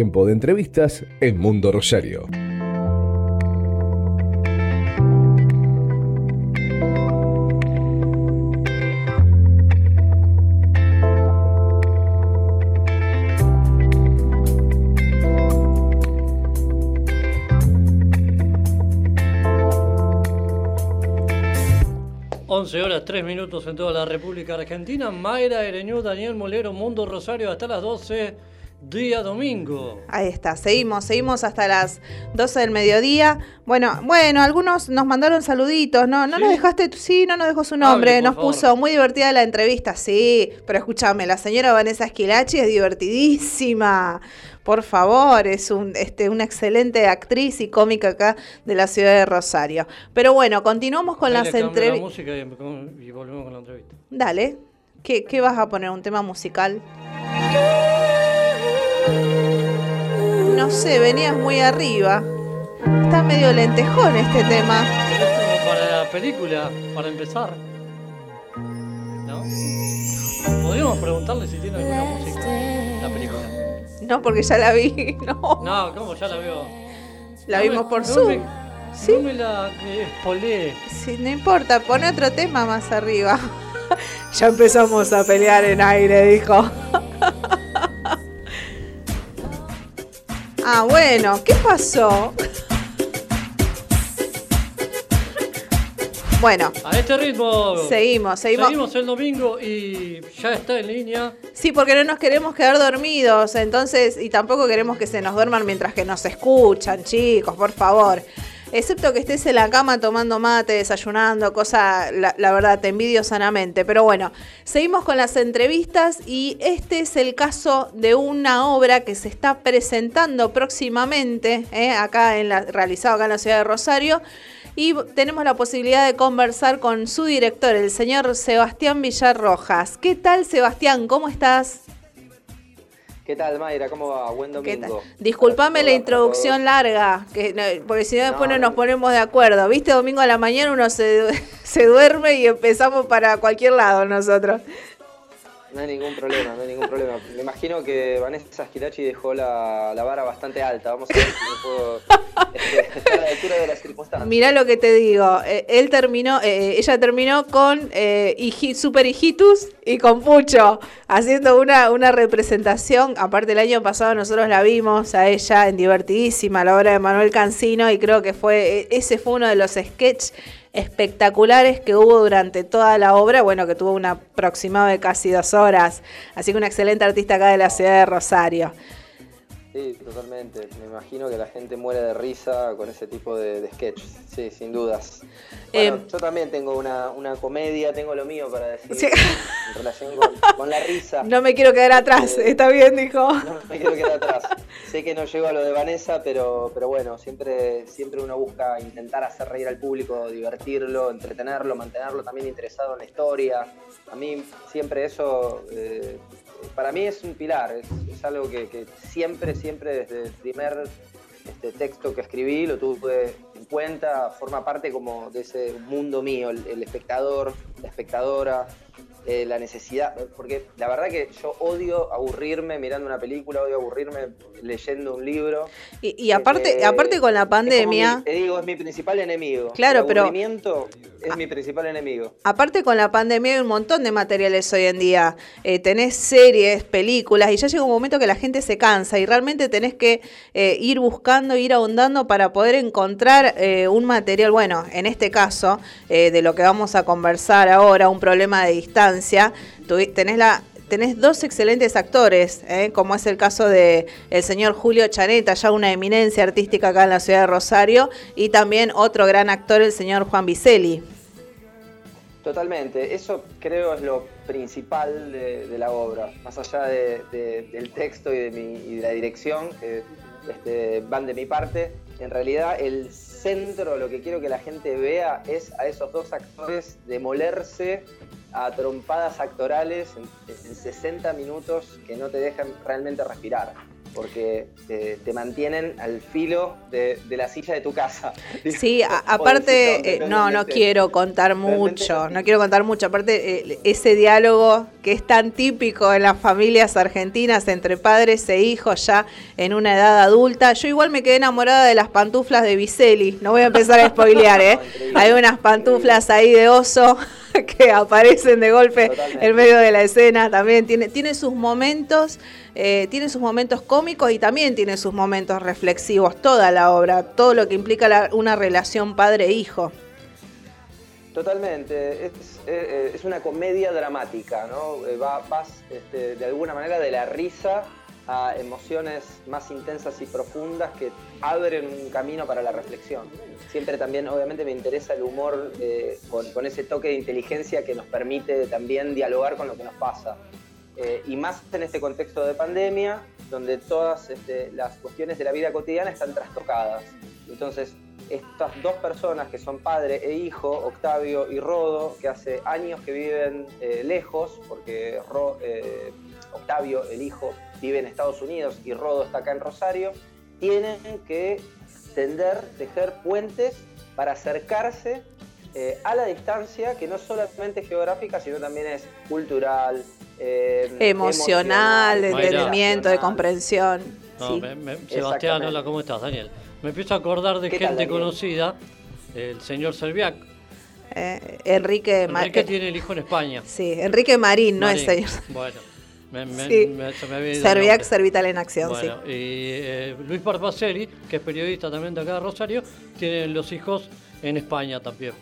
tiempo de entrevistas en Mundo Rosario. horas 3 minutos en toda la República Argentina. Mayra Ereñú, Daniel Molero, Mundo Rosario hasta las 12, día domingo. Ahí está, seguimos, seguimos hasta las 12 del mediodía. Bueno, bueno, algunos nos mandaron saluditos, ¿no? ¿No nos dejaste? Sí, no nos dejó su nombre, nos puso muy divertida la entrevista, sí, pero escúchame, la señora Vanessa Esquilachi es divertidísima por favor, es un, este, una excelente actriz y cómica acá de la ciudad de Rosario. Pero bueno, continuamos con las entrevistas. música y, volvemos con la entrevista. Dale, ¿Qué, ¿qué vas a poner? ¿Un tema musical? No sé, venías muy arriba. Está medio lentejón este tema. es como para la película, para empezar. ¿No? Podríamos preguntarle si tiene alguna música la película. No, porque ya la vi. No, no ¿cómo ya la veo? La vimos por Zoom. ¿Sí? No me la espolé. Sí, no importa, pone otro tema más arriba. ya empezamos a pelear en aire, dijo. ah, bueno, ¿qué pasó? Bueno. A este ritmo. Seguimos, seguimos. Seguimos el domingo y ya está en línea. Sí, porque no nos queremos quedar dormidos, entonces, y tampoco queremos que se nos duerman mientras que nos escuchan, chicos, por favor. Excepto que estés en la cama tomando mate, desayunando, cosa, la, verdad, te envidio sanamente. Pero bueno, seguimos con las entrevistas y este es el caso de una obra que se está presentando próximamente, eh, acá en la, realizado acá en la ciudad de Rosario y tenemos la posibilidad de conversar con su director, el señor Sebastián Villarrojas. ¿Qué tal, Sebastián? ¿Cómo estás? ¿Qué tal, Mayra? ¿Cómo va? Buen domingo. Disculpame la introducción larga, que, porque si no después no, nos ponemos de acuerdo. ¿Viste? Domingo a la mañana uno se, se duerme y empezamos para cualquier lado nosotros. No hay ningún problema, no hay ningún problema. Me imagino que Vanessa Schirachi dejó la, vara bastante alta. Vamos a ver si me puedo este, estar a la altura de las circunstancias. Mirá lo que te digo. Eh, él terminó, eh, ella terminó con eh, Super Hijitus y con Pucho, haciendo una, una representación. Aparte, el año pasado nosotros la vimos a ella en Divertidísima, la obra de Manuel Cancino, y creo que fue ese fue uno de los sketches espectaculares que hubo durante toda la obra, bueno, que tuvo un aproximado de casi dos horas. Así que un excelente artista acá de la ciudad de Rosario. Sí, totalmente. Me imagino que la gente muere de risa con ese tipo de, sketch. Sí, sin dudas. Bueno, eh, yo también tengo una, comedia, tengo lo mío para decir en relación con, la risa. No me quiero quedar atrás, eh, está bien, dijo. No me quiero quedar atrás. sé que no llego a lo de Vanessa, pero, pero bueno, siempre, siempre uno busca intentar hacer reír al público, divertirlo, entretenerlo, mantenerlo también interesado en la historia. A mí siempre eso... Eh, para mí es un pilar, es, algo que, siempre, siempre desde el primer este, texto que escribí lo tuve en cuenta, forma parte como de ese mundo mío, el espectador, la espectadora, eh, la necesidad, porque la verdad que yo odio aburrirme mirando una película, odio aburrirme leyendo un libro. Y, aparte, aparte con la pandemia. te digo, es mi principal enemigo. Claro, el pero. aburrimiento es mi principal enemigo. Aparte con la pandemia hay un montón de materiales hoy en día. Eh, tenés series, películas, y ya llega un momento que la gente se cansa y realmente tenés que eh, ir buscando, ir ahondando para poder encontrar un material, bueno, en este caso, de lo que vamos a conversar ahora, un problema de distancia tenés la tenés dos excelentes actores, ¿eh? como es el caso de el señor Julio Chaneta, ya una eminencia artística acá en la ciudad de Rosario, y también otro gran actor, el señor Juan Vicelli. Totalmente, eso creo es lo principal de, la obra, más allá del texto y de, la dirección, que este, van de mi parte, en realidad el centro, lo que quiero que la gente vea es a esos dos actores demolerse a trompadas actorales en, 60 minutos que no te dejan realmente respirar. Porque eh, te mantienen al filo de, de la silla de tu casa. Sí, a- aparte, eh, no, no quiero contar mucho, no quiero contar mucho. Aparte, eh, ese diálogo que es tan típico en las familias argentinas entre padres e hijos ya en una edad adulta. Yo igual me quedé enamorada de las pantuflas de Vicelli. No voy a empezar a spoilear, ¿eh? Hay unas pantuflas ahí de oso que aparecen de golpe Totalmente. en medio de la escena. También tiene, tiene sus momentos. Eh, tiene sus momentos cómicos y también tiene sus momentos reflexivos, toda la obra, todo lo que implica una relación padre-hijo. Totalmente, es, eh, una comedia dramática, ¿no? Eh, va- vas este, de alguna manera de la risa a emociones más intensas y profundas que abren un camino para la reflexión. Siempre también, obviamente, me interesa el humor con ese toque de inteligencia que nos permite también dialogar con lo que nos pasa. Eh, y más en este contexto de pandemia, donde todas este, las cuestiones de la vida cotidiana están trastocadas. Entonces, estas dos personas que son padre e hijo, Octavio y Rodo, que hace años que viven eh, lejos, porque eh, Octavio, el hijo, vive en Estados Unidos y Rodo está acá en Rosario, tienen que tender, tejer puentes para acercarse eh, a la distancia, que no solamente es geográfica, sino también es cultural, eh, Emocional, de entendimiento, de comprensión. No, sí. me- me- Sebastián, hola, ¿cómo estás, Daniel? Me empiezo a acordar de ¿Qué tal, gente conocida, el señor Serviac. Eh, Enrique, Ma- Enrique tiene el hijo en España. Sí, Enrique Marín, no Marín. es señor. Bueno, me, me- Sí. me- se me había ido el Serviac nombre. Servital en Acción, Bueno, y eh, Luis Barbacelli, que es periodista también de acá de Rosario, tiene los hijos en España también.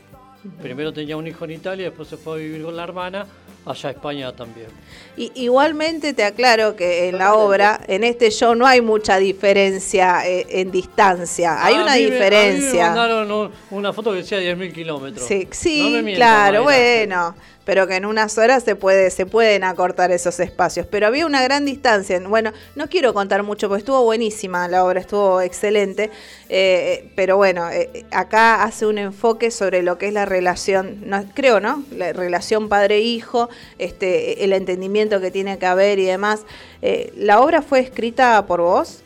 Primero tenía un hijo en Italia, después se fue a vivir con la hermana, allá a España también. Y, igualmente te aclaro que en la obra, en este show, no hay mucha diferencia eh, en distancia. Hay una a mí me- a mí me diferencia. mandaron un- una foto que decía 10.000 kilómetros. Sí, sí, No claro, Mayra. bueno, pero que en unas horas se puede, se pueden acortar esos espacios. Pero había una gran distancia. Bueno, no quiero contar mucho porque estuvo buenísima la obra, estuvo excelente. eh, pero bueno, eh, acá hace un enfoque sobre lo que es la relación, no, creo, ¿no? La relación padre-hijo, este, el entendimiento que tiene que haber y demás. Eh, ¿La obra fue escrita por vos?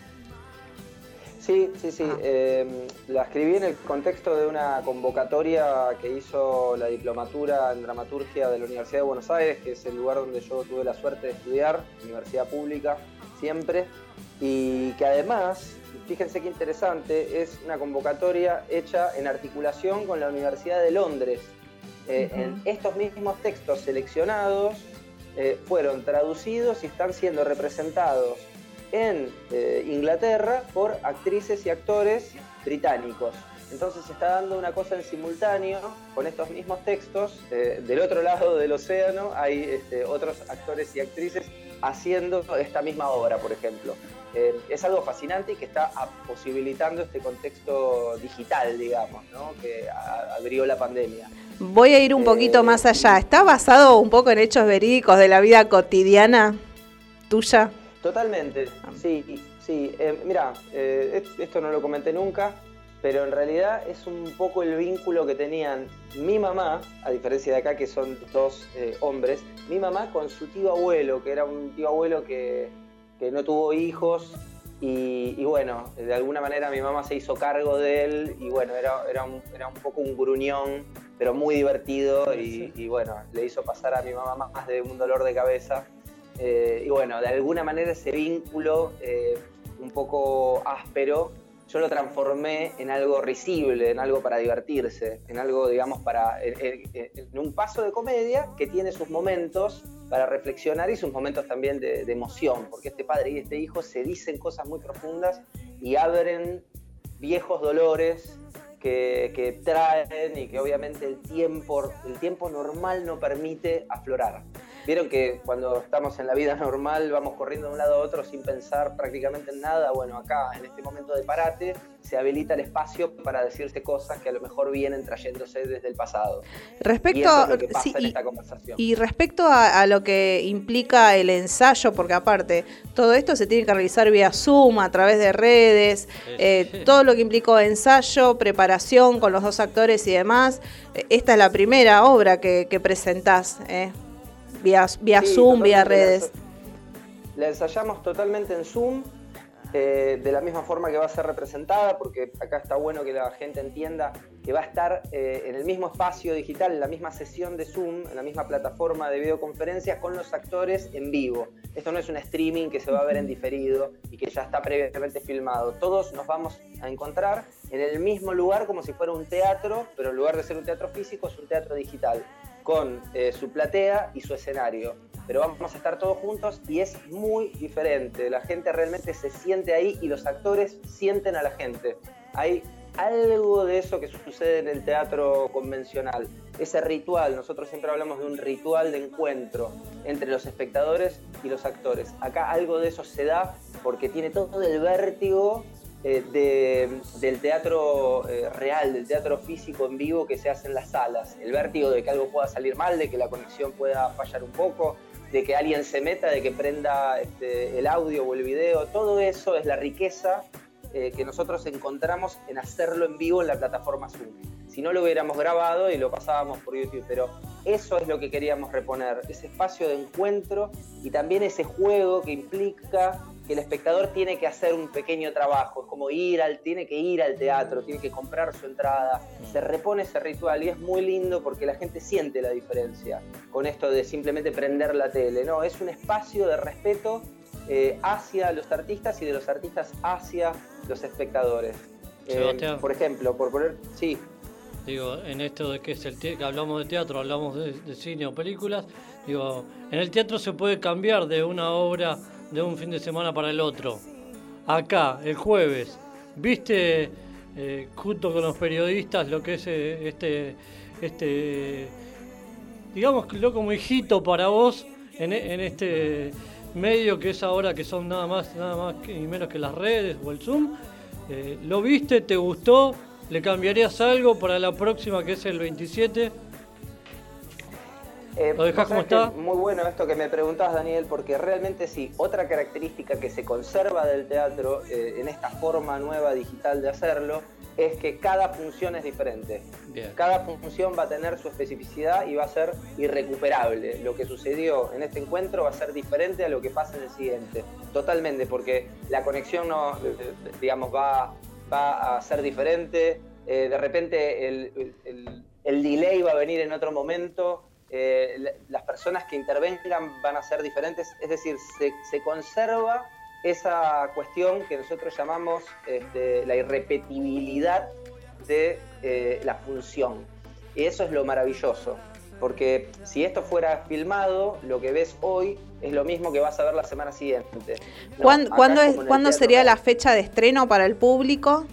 Sí, sí, sí. Ah. eh, la escribí en el contexto de una convocatoria que hizo la diplomatura en dramaturgia de la Universidad de Buenos Aires, que es el lugar donde yo tuve la suerte de estudiar, universidad pública, siempre, y que además, fíjense qué interesante, es una convocatoria hecha en articulación con la Universidad de Londres. Eh, En estos mismos textos seleccionados eh, fueron traducidos y están siendo representados en eh, Inglaterra por actrices y actores británicos. Entonces se está dando una cosa en simultáneo con estos mismos textos. eh, del otro lado del océano hay este, otros actores y actrices haciendo esta misma obra, por ejemplo. Eh, es algo fascinante y que está posibilitando este contexto digital, digamos, ¿no? que abrió la pandemia. Voy a ir un poquito Eh, más allá. ¿Está basado un poco en hechos verídicos de la vida cotidiana tuya? Totalmente, sí, sí. Eh, mira, eh, es- esto no lo comenté nunca, pero en realidad es un poco el vínculo que tenían mi mamá, a diferencia de acá que son dos eh, hombres, mi mamá con su tío abuelo, que era un tío abuelo que, que no tuvo hijos y, y bueno, de alguna manera mi mamá se hizo cargo de él y bueno, era, era, un, era un poco un gruñón, pero muy divertido y, y bueno, le hizo pasar a mi mamá más de un dolor de cabeza. Eh, y bueno, de alguna manera ese vínculo eh, un poco áspero, yo lo transformé en algo risible, en algo para divertirse, en algo, digamos, para. en, un paso de comedia que tiene sus momentos para reflexionar y sus momentos también de, de emoción, porque este padre y este hijo se dicen cosas muy profundas y abren viejos dolores que, que traen y que obviamente el tiempo, el tiempo normal no permite aflorar. Vieron que cuando estamos en la vida normal vamos corriendo de un lado a otro sin pensar prácticamente en nada. Bueno, acá en este momento de parate se habilita el espacio para decirse cosas que a lo mejor vienen trayéndose desde el pasado. y Respecto, eso es lo que pasa sí, en y- esta conversación. Y respecto a, a lo que implica el ensayo, porque aparte todo esto se tiene que realizar vía Zoom, a través de redes, eh, todo lo que implicó ensayo, preparación con los dos actores y demás. Eh, Esta es la primera obra que, que presentás, eh, vía, vía Sí, Zoom, vía la redes. La ensayamos totalmente en Zoom eh, de la misma forma que va a ser representada, porque acá está bueno que la gente entienda que va a estar eh, en el mismo espacio digital, en la misma sesión de Zoom, en la misma plataforma de videoconferencias con los actores en vivo. Esto no es un streaming que se va a ver en diferido y que ya está previamente filmado. Todos nos vamos a encontrar en el mismo lugar como si fuera un teatro, pero en lugar de ser un teatro físico es un teatro digital, con eh, su platea y su escenario pero vamos a estar todos juntos y es muy diferente. La gente realmente se siente ahí y los actores sienten a la gente. Hay algo de eso que sucede en el teatro convencional. Ese ritual, nosotros siempre hablamos de un ritual de encuentro entre los espectadores y los actores. Acá algo de eso se da porque tiene todo el vértigo eh, del teatro eh, real, del teatro físico en vivo que se hace en las salas. El vértigo de que algo pueda salir mal, de que la conexión pueda fallar un poco, de que alguien se meta, de que prenda este, el audio o el video, todo eso es la riqueza eh, que nosotros encontramos en hacerlo en vivo en la plataforma Zoom. Si no lo hubiéramos grabado y lo pasábamos por YouTube, pero eso es lo que queríamos reponer, ese espacio de encuentro y también ese juego que implica que el espectador tiene que hacer un pequeño trabajo, es como ir al, tiene que ir al teatro, tiene que comprar su entrada, se repone ese ritual y es muy lindo porque la gente siente la diferencia con esto de simplemente prender la tele, no, es un espacio de respeto eh, hacia los artistas y de los artistas hacia los espectadores. Eh, por ejemplo, por poner, sí. Digo, en esto de que es el que hablamos de teatro, hablamos de, de cine o películas, digo, en el teatro se puede cambiar de una obra de un fin de semana para el otro. Acá, el jueves, viste eh, junto con los periodistas lo que es eh, este, este, digamos lo como hijito para vos en, este medio que es ahora que son nada más, nada más y menos que las redes o el Zoom. Eh, ¿Lo viste? ¿Te gustó? ¿Le cambiarías algo para la próxima que es el 27? Eh, ¿Lo dejas como está? Muy bueno esto que me preguntas, Daniel, porque realmente sí, otra característica que se conserva del teatro eh, en esta forma nueva digital de hacerlo es que cada función es diferente. Cada función va a tener su especificidad y va a ser irrecuperable. Lo que sucedió en este encuentro va a ser diferente a lo que pasa en el siguiente. Totalmente, porque la conexión no, eh, digamos, va, va a ser diferente. de repente el, el delay va a venir en otro momento eh, las personas que intervengan van a ser diferentes, es decir, se, conserva esa cuestión que nosotros llamamos este, la irrepetibilidad de eh, la función. Y eso es lo maravilloso, porque si esto fuera filmado, lo que ves hoy es lo mismo que vas a ver la semana siguiente. ¿Cuándo, sería la fecha de estreno para el público?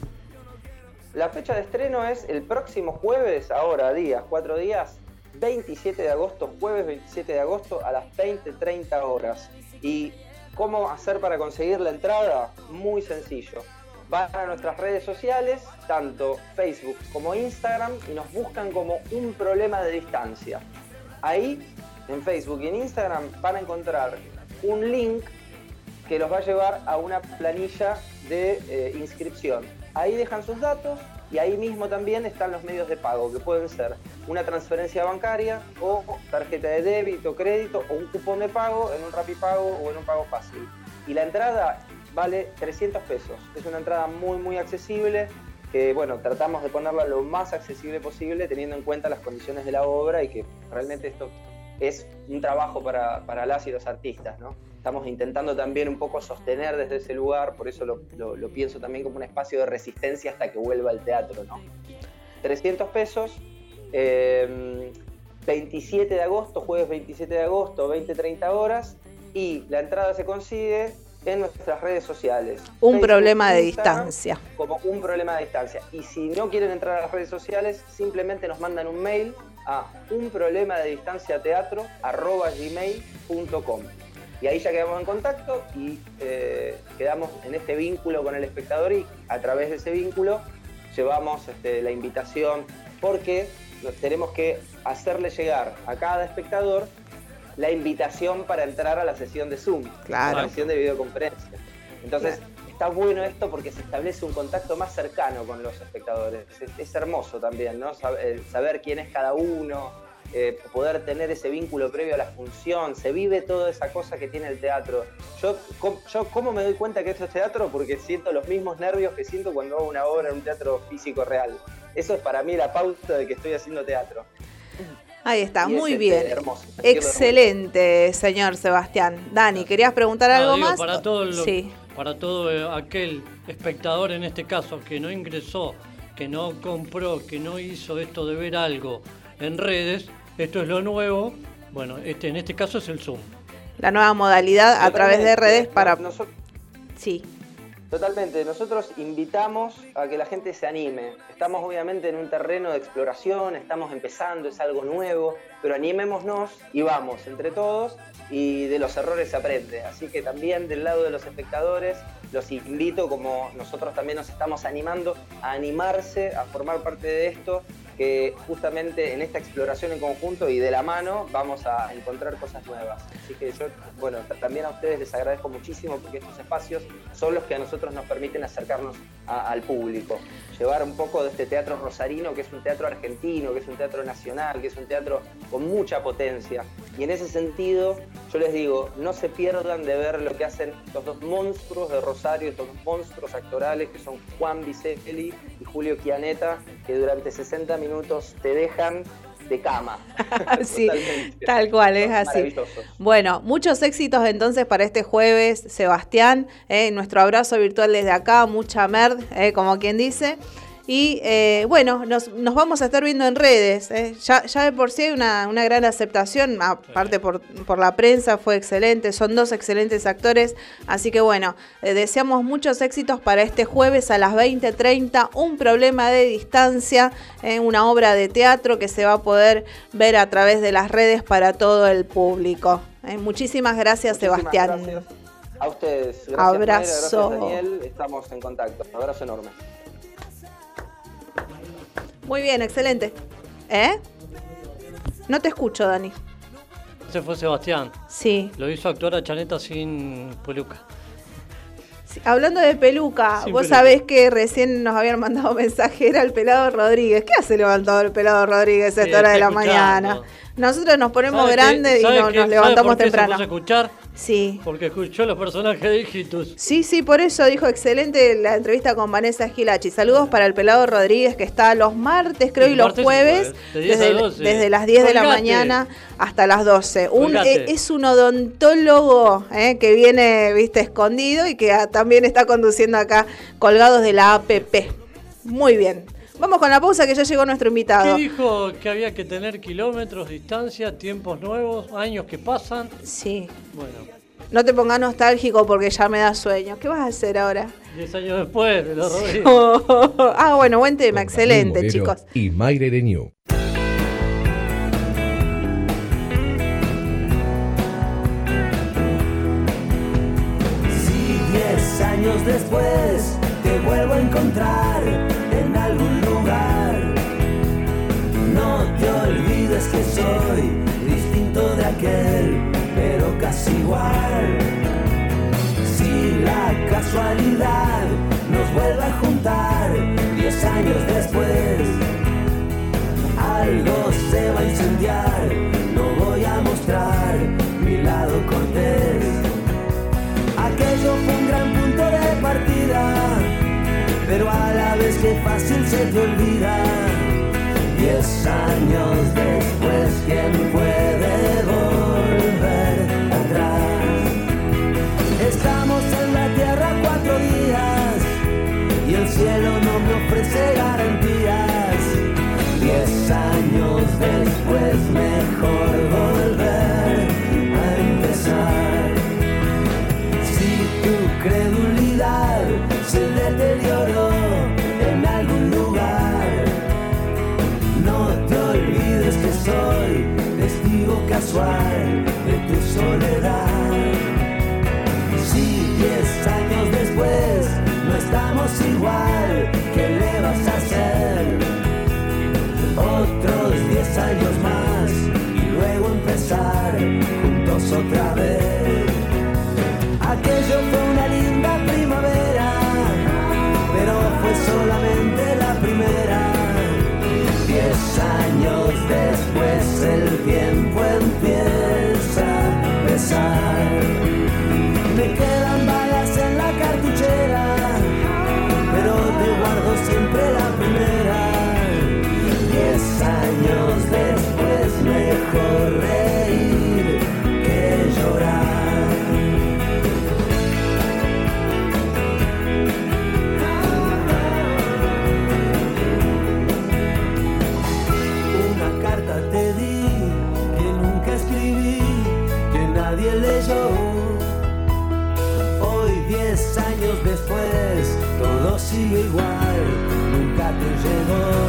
La fecha de estreno es el próximo jueves, ahora días, cuatro días, 27 de agosto, jueves 27 de agosto a las 20.30 horas. ¿Y cómo hacer para conseguir la entrada? Muy sencillo. Van a nuestras redes sociales, tanto Facebook como Instagram, y nos buscan como un problema de distancia. Ahí, en Facebook y en Instagram, van a encontrar un link que los va a llevar a una planilla de eh, inscripción. Ahí dejan sus datos, y ahí mismo también están los medios de pago, que pueden ser una transferencia bancaria o tarjeta de débito, crédito o un cupón de pago en un Rapipago o en un pago fácil. Y la entrada vale 300 pesos. Es una entrada muy muy accesible que bueno, tratamos de ponerla lo más accesible posible teniendo en cuenta las condiciones de la obra y que realmente esto es un trabajo para, para las y los artistas, ¿no? Estamos intentando también un poco sostener desde ese lugar, por eso lo, pienso también como un espacio de resistencia hasta que vuelva al teatro, ¿no? 300 pesos, 27 em, de agosto, jueves 27 de agosto, 20-30 horas, y la entrada se consigue en nuestras redes sociales. Un problema de distancia. Como un problema de distancia. Y si no quieren entrar a las redes sociales, simplemente nos mandan un mail a un problema de distancia teatro gmail.com y ahí ya quedamos en contacto y eh, quedamos en este vínculo con el espectador y a través de ese vínculo llevamos este, la invitación porque tenemos que hacerle llegar a cada espectador la invitación para entrar a la sesión de Zoom, a la sesión de videoconferencia. Entonces, está bueno esto porque se establece un contacto más cercano con los espectadores. Es, hermoso también, ¿no? Saber, saber quién es cada uno, eh, poder tener ese vínculo previo a la función, se vive toda esa cosa que tiene el teatro. Yo, com- yo ¿cómo me doy cuenta que esto es teatro? Porque siento los mismos nervios que siento cuando hago una obra en un teatro físico real. Eso es para mí la pauta de que estoy haciendo teatro. Ahí está, Y es, muy este, bien. hermoso, Excelente, señor Sebastián. Dani, ¿querías preguntar No, algo digo, más? Para todo, lo- Sí. para todo eh, aquel espectador en este caso que no ingresó, que no compró, que no hizo esto de ver algo en redes, esto es lo nuevo. Bueno, este en este caso es el Zoom. La nueva modalidad a través de redes para... Nosotros- Sí. Totalmente, nosotros invitamos a que la gente se anime. Estamos obviamente en un terreno de exploración, estamos empezando, es algo nuevo, pero animémonos y vamos entre todos y de los errores se aprende. Así que también del lado de los espectadores los invito, como nosotros también nos estamos animando, a animarse, a formar parte de esto, que justamente en esta exploración en conjunto y de la mano vamos a encontrar cosas nuevas. Así que yo, bueno, también a ustedes les agradezco muchísimo porque estos espacios son los que a nosotros nos permiten acercarnos al público, llevar un poco de este teatro rosarino, que es un teatro argentino, que es un teatro nacional, que es un teatro con mucha potencia. Y en ese sentido, yo les digo, no se pierdan de ver lo que hacen estos dos monstruos de Rosario, estos dos monstruos actorales que son Juan Biselli y Julio Chianeta, que durante 60 minutos te dejan de cama. sí, Totalmente. tal cual, es así. Bueno, muchos éxitos entonces para este jueves, Sebastián. eh, nuestro abrazo virtual desde acá, mucha merd, eh, como quien dice. Y eh, bueno, nos, nos vamos a estar viendo en redes. eh. Ya, ya de por sí hay una, una gran aceptación, aparte por, por la prensa, fue excelente. Son dos excelentes actores. Así que bueno, eh, deseamos muchos éxitos para este jueves a las 20:30. Un problema de distancia, eh, una obra de teatro que se va a poder ver a través de las redes para todo el público. Eh, muchísimas gracias, Muchísimas Sebastián. gracias A ustedes. Gracias, Abrazo. Mayra, gracias, Daniel. Estamos en contacto. Abrazo enorme. Muy bien, excelente. ¿Eh? No te escucho, Dani. Ese fue Sebastián. Sí. Lo hizo actuar a Chaneta sin peluca. Sí, Hablando de peluca, vos peluca. sabés que recién nos habían mandado mensaje, era el pelado Rodríguez. ¿Qué hace levantado el pelado Rodríguez a Sí, esta hora de la mañana? Nosotros nos ponemos grandes y nos ¿Sabe levantamos por qué Se temprano. puso a escuchar? Sí. Porque escuchó los personajes de Hijitus. Sí, sí, por eso dijo excelente la entrevista con Vanessa Gilachi. Saludos para el pelado Rodríguez que está los martes, creo, y los jueves, de 10 a desde, 12. desde las 10 de la mañana hasta las 12. Un, eh, es un odontólogo eh, que viene, viste, escondido y que también está conduciendo acá colgados de la APP. Muy bien. Vamos con la pausa que ya llegó nuestro ¿Qué invitado. dijo que había que tener kilómetros, distancia, tiempos nuevos, años que pasan? Sí. Bueno, No te pongas nostálgico porque ya me da sueño. ¿Qué vas a hacer ahora? 10 años después de los Rodríguez. ah, bueno, buen tema, excelente, chicos. Y Mayre New. Si diez años después te vuelvo a encontrar en algún olvides que soy distinto de aquel, pero casi igual. Si la casualidad nos vuelve a juntar diez años después, algo se va a incendiar, no voy a mostrar mi lado cortés. Aquello fue un gran punto de partida, pero a la vez que fácil se te olvida. Diez años después, ¿quién puede volver atrás? Estamos en la tierra cuatro días y el cielo no me ofrece otra vez. Aquello fue una linda primavera, pero fue solamente la primera. Diez años después sigue igual, nunca te llegó.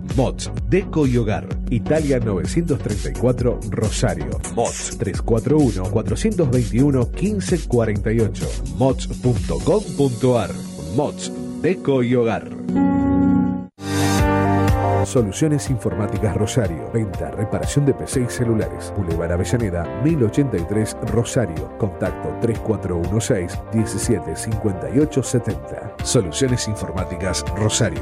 Mods, Deco y Hogar. Italia 934 Rosario. Mods 341-421-1548. Mods.com.ar. Mods, Deco y Hogar. Soluciones Informáticas Rosario. Venta, reparación de PC y celulares. Boulevard Avellaneda, 1083 Rosario. Contacto 3416-175870. Soluciones Informáticas Rosario.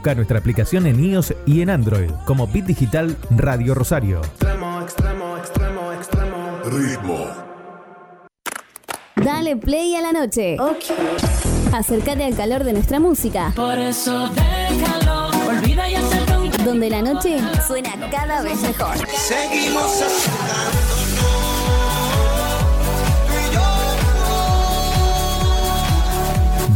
Busca nuestra aplicación en iOS y en Android como Bit Digital Radio Rosario. Extremo, extremo, extremo, extremo. Ritmo. Dale play a la noche. Acércate al calor de nuestra música, Por eso déjalo, olvida y donde la noche suena cada vez mejor. Seguimos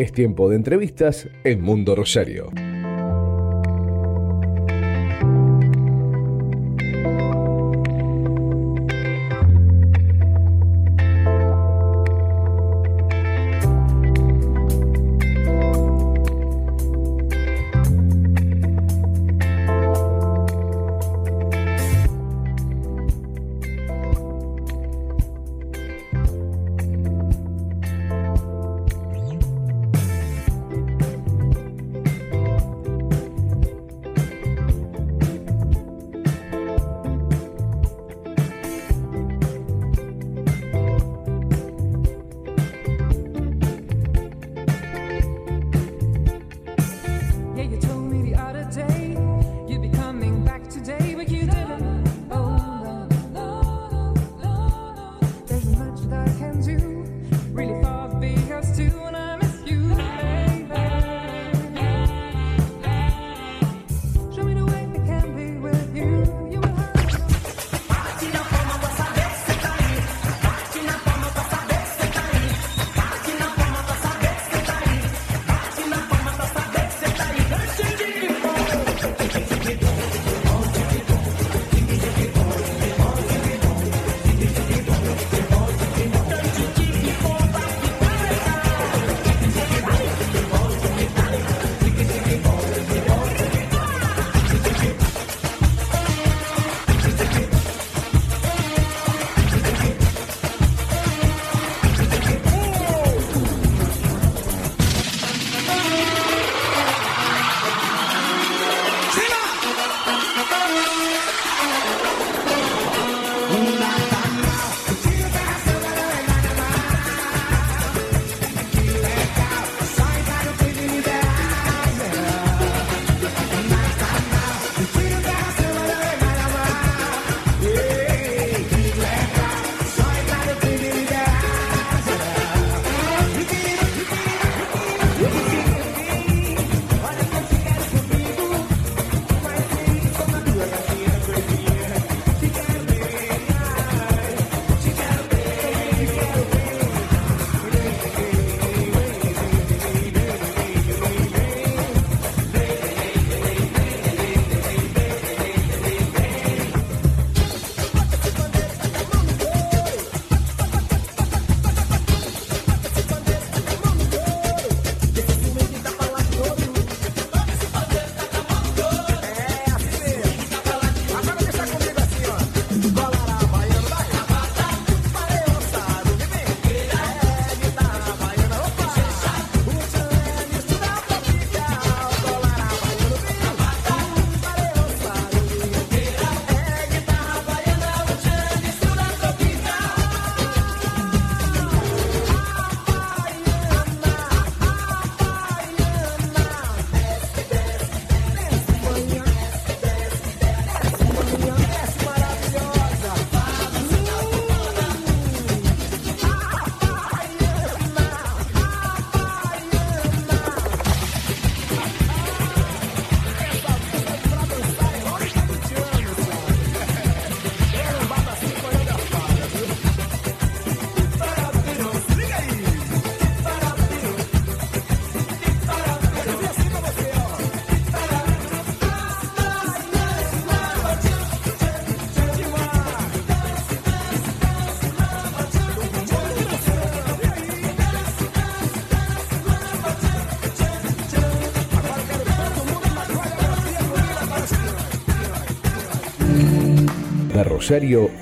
Es tiempo de entrevistas en Mundo Rosario.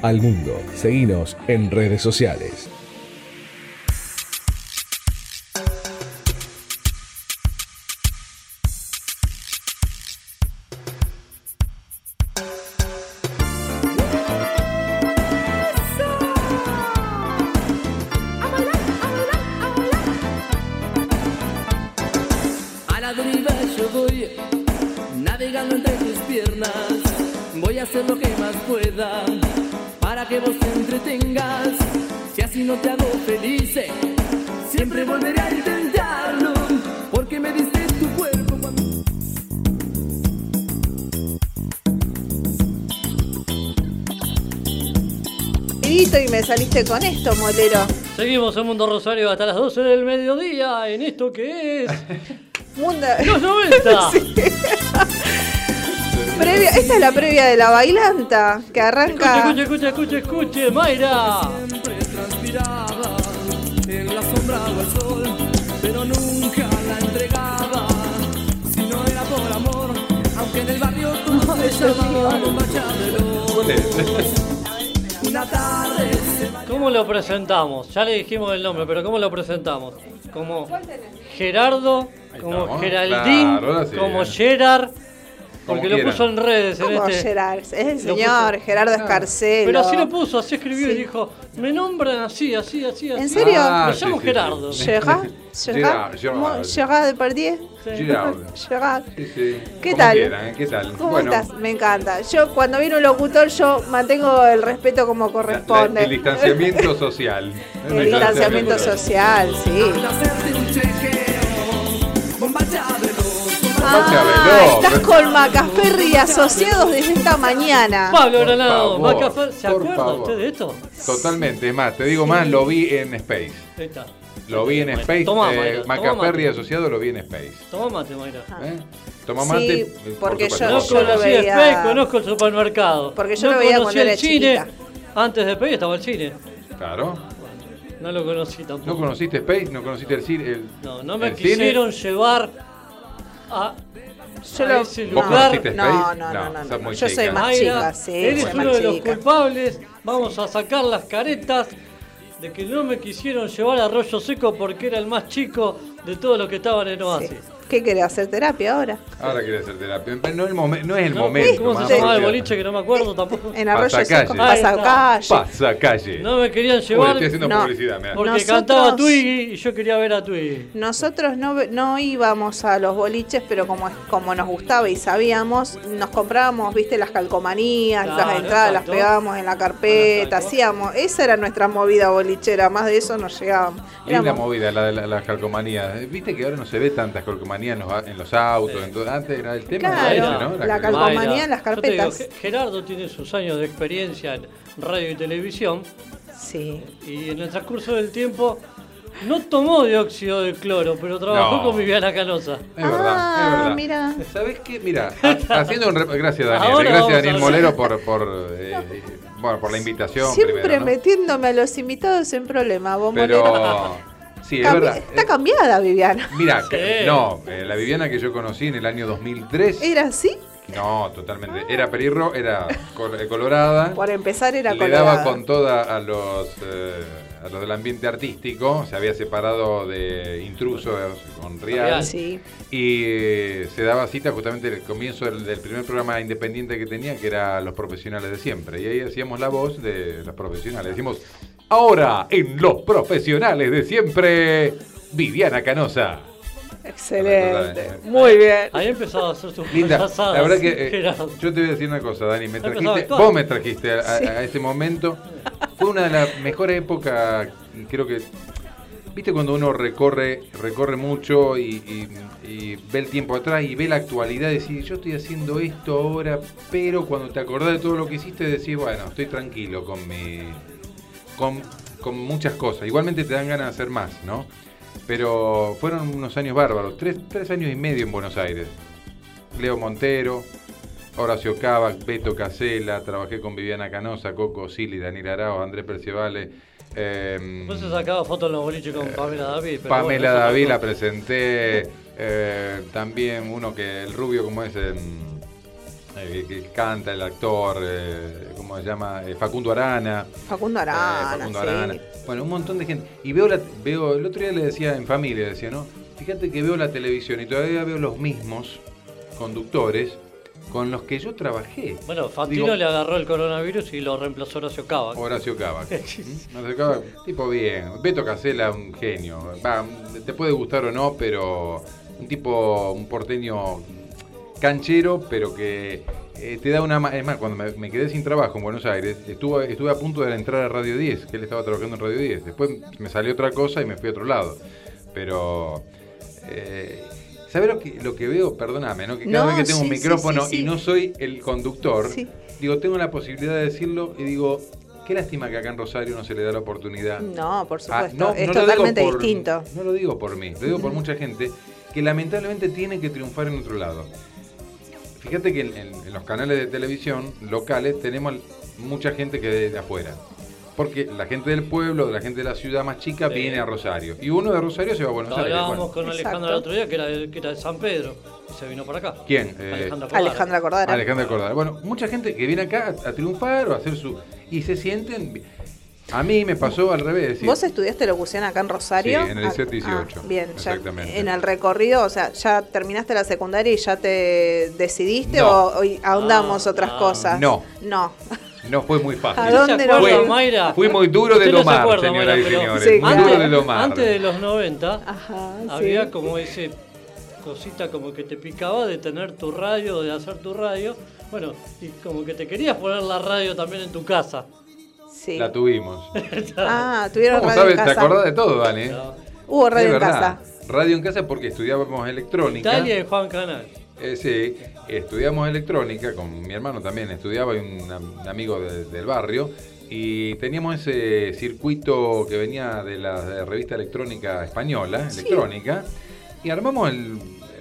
Al mundo. Seguinos en redes sociales. Molero. Seguimos en Mundo Rosario hasta las 12 del mediodía en esto que es Mundo... los 90. Sí. Previa- esta es la previa de la bailanta que arranca. Escuche, escuche, escuche, escuche, Mayra. siempre transpiraba en la sombra o el sol, pero nunca la entregaba. Si no era por amor, aunque en el barrio todos me llamaban bombacha ¿Cómo lo presentamos? Ya le dijimos el nombre, pero ¿cómo lo presentamos? Como Gerardo, como. Geraldín, Claro, ahora sí, como. Gerard, Como porque lo puso en redes. En ¿Cómo este, Gerard? Es el Lo señor puso- Gerardo Escarcelo. Pero así lo puso, así escribió y dijo, me nombran así, así, así, así. ¿En serio? Ah, Me sí, llamo sí, Gerardo. sí. Gerard, Gerard, Gerard, Gerard. Gerard Depardieu. Gerard. Sí, sí. ¿Qué tal? quieran, ¿eh? ¿Qué tal? ¿Cómo bueno, estás? Me encanta. Yo cuando viene un locutor yo mantengo el respeto como la- corresponde. el distanciamiento social. El distanciamiento social, sí. Ah, estás con Macaferri y asociados desde esta mañana. Pablo Granado, favor, Macafer, ¿se por acuerda favor. usted de esto? Totalmente, es más, te digo más, lo vi en Space. Ahí está. Lo vi en Space. toma, eh, Macaferri mate. asociado lo vi en Space. Toma mate, Mayra. ¿eh? Toma mate. Sí, eh, por porque supuesto. No yo lo conocí veía- Space, conozco el supermercado. Porque yo no lo veía conocí cuando el era cine. chiquita. Antes de Space estaba el cine. Claro. No lo conocí tampoco. ¿No conociste Space? ¿No conociste el cine? el- No, no me cine? quisieron llevar a, Yo lo- ese ¿Vos lugar. conociste No, Space? no, no, no, no. Yo soy más chica, sí, eres uno de los culpables. Vamos a sacar las caretas de que no me quisieron llevar a Arroyo Seco porque era el más chico de todos los que estaban en Oasis. ¿Qué querés hacer terapia ahora? Ahora quiere hacer terapia. No, el momen- no es el ¿No? momento. ¿Cómo se llamaba el boliche que no me acuerdo tampoco? En Arroyo Pasacalle. Pasacalle. Pasa calle. No me querían Uy, llevar estoy haciendo No. publicidad, mirá. porque Nosotros- cantaba Twiggy y yo quería ver a Twiggy. Nosotros no, no íbamos a los boliches, pero como, como nos gustaba y sabíamos, nos comprábamos, viste, las calcomanías, Claro, las entradas, las pegábamos en la carpeta, hacíamos. Esa era nuestra movida bolichera, más de eso no llegábamos. Linda Éramos- movida la de la, las calcomanías. Viste que ahora no se ve tantas calcomanías en los, en los autos. Sí. en todo- antes era el tema. Claro, ese, la ¿no? calcomanía. calcomanía. en las yo te digo, carpetas. Ge- Gerardo tiene sus años de experiencia en radio y televisión Sí. y en el transcurso del tiempo no tomó dióxido de cloro, pero trabajó No. con Viviana Canosa. Es verdad, es Ah, verdad. mira. ¿Sabes qué? Mira, ha- haciendo un gracias Daniel, Ahora gracias Daniel. Molero por por eh, bueno, por la invitación Siempre primero, ¿no? metiéndome a los invitados en problemas, bombonero. Pero sí, es verdad. Está cambiada, Viviana. Mira, Sí. no, eh, la Viviana que yo conocí en el año 2003, ¿Era así? no, totalmente, era perirro, era eh, colorada, Por empezar era le colorada. daba con toda a los eh, a los del ambiente artístico, se había separado de intrusos con Real, Real. Sí. y eh, se daba cita justamente el comienzo del, del primer programa independiente que tenía, que era Los Profesionales de Siempre. Y ahí hacíamos la voz de los profesionales. Decimos, ahora en Los Profesionales de Siempre, Viviana Canosa. Excelente. Muy bien. Ahí empezaba a hacer sus Linda, la verdad que eh, yo te voy a decir una cosa, Dani, me trajiste, vos me trajiste a, a- Sí. a ese momento. Fue una de las mejores épocas, creo que, viste cuando uno recorre, recorre mucho y, y- y ve el tiempo atrás y ve la actualidad, decís, yo estoy haciendo esto ahora, pero cuando te acordás de todo lo que hiciste, decís, bueno, estoy tranquilo con mi, con, con muchas cosas. Igualmente te dan ganas de hacer más, ¿no? Pero fueron unos años bárbaros, tres, tres años y medio en Buenos Aires. Leo Montero, Horacio Cava, Beto Casela, trabajé con Viviana Canosa, Coco Sili, Daniel Arao, Andrés Percievale. eh, Después se sacaba fotos en los boliches con Pamela David. pero Pamela bueno, David la presenté. eh, también uno que el rubio, como es, em, que, que canta, el actor, eh, ¿cómo se llama? Eh, Facundo Arana. Facundo Eh, Arana, Facundo sí. Arana. Bueno, un montón de gente. Y veo, la, veo, el otro día le decía en familia, decía, ¿no? Fíjate que veo la televisión y todavía veo los mismos conductores con los que yo trabajé. Bueno, Fantino Digo, le agarró el coronavirus y lo reemplazó Horacio Cava. Horacio Cava. ¿Mm? Horacio Cava, tipo bien. Beto Casela, un genio. Va, te puede gustar o no, pero un tipo, un porteño canchero, pero que eh, te da una... Es más, cuando me, me quedé sin trabajo en Buenos Aires, estuve, estuve a punto de entrar a Radio 10, que él estaba trabajando en Radio 10. Después me salió otra cosa y me fui a otro lado. Pero... Eh, ¿Sabes lo que, lo que veo? Perdóname, ¿no? Que cada No, vez que tengo un sí, micrófono sí, sí. y no soy el conductor, digo, tengo la posibilidad de decirlo y digo, qué lástima que acá en Rosario no se le da la oportunidad. No, por Ah, supuesto. no, es no totalmente por- distinto. No lo digo por mí, lo digo por mucha gente que lamentablemente tiene que triunfar en otro lado. Fíjate que en, en- en los canales de televisión locales tenemos mucha gente que es de afuera. Porque la gente del pueblo, la gente de la ciudad más chica Sí. viene a Rosario. Y uno de Rosario se va a Buenos Aires. Hablábamos bueno. con Alejandro el otro día, que era, de, que era de San Pedro, y se vino para acá. ¿Quién? Eh, Alejandra Cordara. Alejandra Cordara. Alejandra Cordara. Bueno, mucha gente que viene acá a, a triunfar o a hacer su... Y se sienten... A mí me pasó al revés. ¿Vos estudiaste locución acá en Rosario? Sí, en el Ah, 17 ah, 18. bien, ya Exactamente. en el recorrido, o sea, ¿ya terminaste la secundaria y ya te decidiste No. o, o ahondamos otras cosas? No. No. No fue muy fácil. ¿A dónde ¿Se no acuerda, fue? Mayra? Fui muy duro de Usted no se domar, acuerda, señoras Mayra, y señores. Sí, muy claro. duro de domar. Antes de los 90, Ajá, había sí. como ese cosita como que te picaba de tener tu radio, de hacer tu radio. Bueno, y como que te querías poner la radio también en tu casa. Sí. La tuvimos. Ah, tuvieron ¿Cómo radio sabes? en ¿Te casa. acordás de todo, Dani? Hubo radio en verdad. casa. Radio en casa porque estudiábamos electrónica. Italia y Juan Canal. Eh, sí, estudiamos electrónica, con mi hermano también estudiaba y un, am- un amigo de- del barrio. Y teníamos ese circuito que venía de la de revista electrónica española, Sí. electrónica, y armamos el,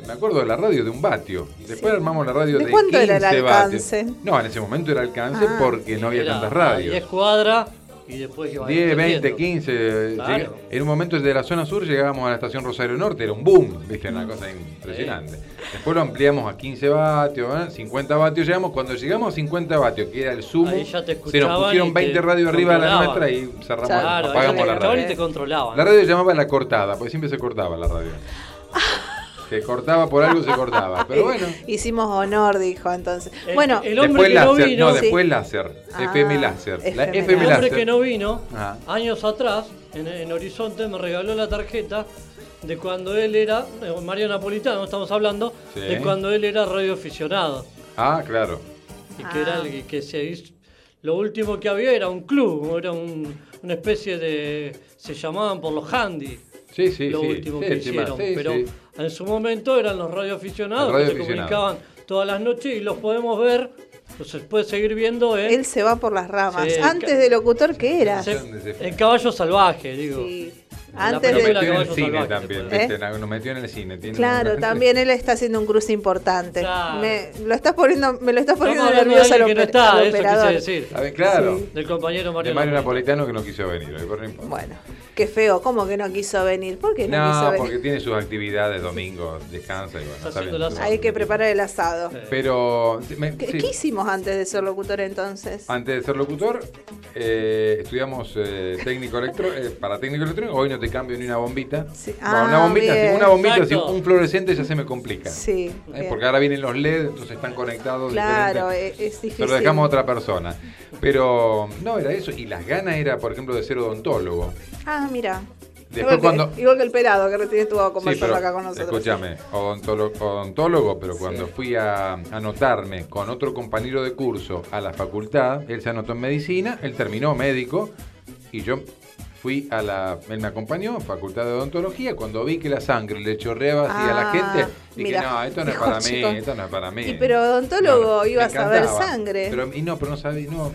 me acuerdo de la radio de un vatio. Después armamos la radio ¿De de, cuánto 15 era el vatios. alcance? No, en ese momento era alcance Ah. porque no había Era tantas radios. 10 cuadras y después iba 10, 20, extendiendo. 15. Claro. llega- en un momento desde la zona sur llegábamos a la estación Rosario Norte, era un boom, viste, una cosa impresionante. Después lo ampliamos a 15 vatios, ¿eh? 50 vatios llegamos. Cuando llegamos a 50 vatios, que era el sumo, se nos pusieron y te 20 radios arriba de la nuestra y cerramos, Claro, apagamos la radio. y te controlaban. La radio se llamaba La Cortada, porque siempre se cortaba la radio. Que cortaba por algo se cortaba. Pero bueno. Hicimos honor, dijo entonces. El- bueno, el hombre Después que no vino. no, después Sí. láser. Ah, FM láser. La FM FM El hombre que no vino, Ajá. años atrás, en, en Horizonte, me regaló la tarjeta de cuando él era, eh, Mario Napolitano, estamos hablando, Sí. de cuando él era radioaficionado. Ah, claro. Y que era el que se hizo. Lo último que había era un club, era un- una especie de. Se llamaban por los handy. Sí, sí, lo sí. último Sí, que hicieron. sí, pero sí. En su momento eran los radioaficionados El que se comunicaban todas las noches y los podemos ver, los se puede seguir viendo en, él se va por las ramas. Sí, Antes de locutor, ¿qué era? en Caballo Salvaje, digo. Sí. Antes Nos de... película metió en el cine Salvaje, también, ¿eh? Nos metió en el cine. tiene Claro, un- también él está haciendo un cruce importante. Claro. Me lo estás poniendo, me lo estás poniendo nervioso al, que no está, al operador. decir. A ver, claro. Del compañero Mario De Mario Napolitano. Que no quiso venir importa. Bueno, qué feo, ¿cómo que no quiso venir? ¿Por qué no, No, quiso venir? porque tiene sus actividades domingo, descansa y bueno, Hay que preparar el asado. Pero me- ¿Qué, sí, qué hicimos antes de ser locutor entonces? antes de ser locutor, eh, estudiamos eh, técnico electro, eh, para técnico electrónico. Hoy no te cambio ni una bombita. Sí. Bueno, Ah, una bombita, bien. una bombita, si un fluorescente ya se me complica. Sí, Eh. Porque ahora vienen los LED, entonces están conectados. Claro, diferentes. es, es difícil. Pero lo dejamos a otra persona. Pero no, era eso. Y las ganas era, por ejemplo, de ser odontólogo. Ah, mira. Después igual, que, cuando- igual que el pelado que recién estuvo Sí, conversando pero acá con nosotros. escúchame, odontólogo, odontólogo, pero cuando fui a anotarme con otro compañero de curso a la facultad, él se anotó en medicina, él terminó médico y yo fui a la, él me acompañó, facultad de odontología, cuando vi que la sangre le chorreaba así a la Ah, gente, dije, mira, no, esto no es para chico. mí, esto no es para mí. Y pero odontólogo me ibas a ver sangre. Pero, y no, pero no sabía, no, No.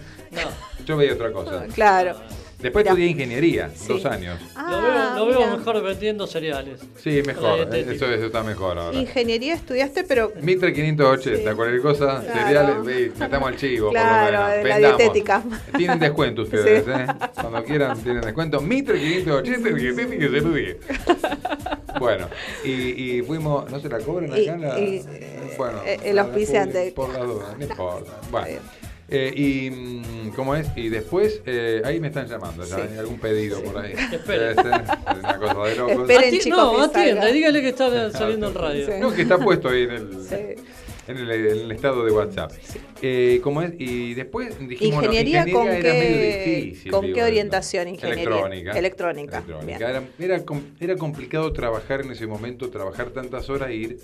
yo veía otra cosa. Claro. Después estudié ingeniería, Sí. dos años. Ah, lo veo, lo veo mira. mejor vendiendo cereales. Sí, mejor, dietética. eso, eso está mejor ahora. Ingeniería estudiaste, pero Mitre 580, Sí. cualquier cosa, Claro. cereales, metamos al chivo, Claro, por lo de menos. la Vendamos. dietética. Tienen descuento ustedes, Sí. ¿eh? Cuando quieran tienen descuento. Mitre 580, dietética se ríe. Bueno, y, y fuimos, ¿no se la cobran Y- acá? La, y, bueno, eh, el auspiciante. Por, la duda, no importa. Bueno. Eh, y mm, cómo es y después eh, ahí me están llamando ya Sí. hay algún pedido por ahí Espere. Debe ser, es una cosa de locos Esperen, Ati- chicos, no, que atienda, dígale que está saliendo en radio. Sí. no que está puesto ahí en el Sí. en el, en el estado de WhatsApp. Eh, ¿cómo es? Y después dijimos, bueno, Ingeniería, con era medio qué, difícil. con digo, qué ¿no? orientación ingeniería? Electrónica. Electrónica. Electrónica. Era, era, era complicado trabajar en ese momento, trabajar tantas horas e ir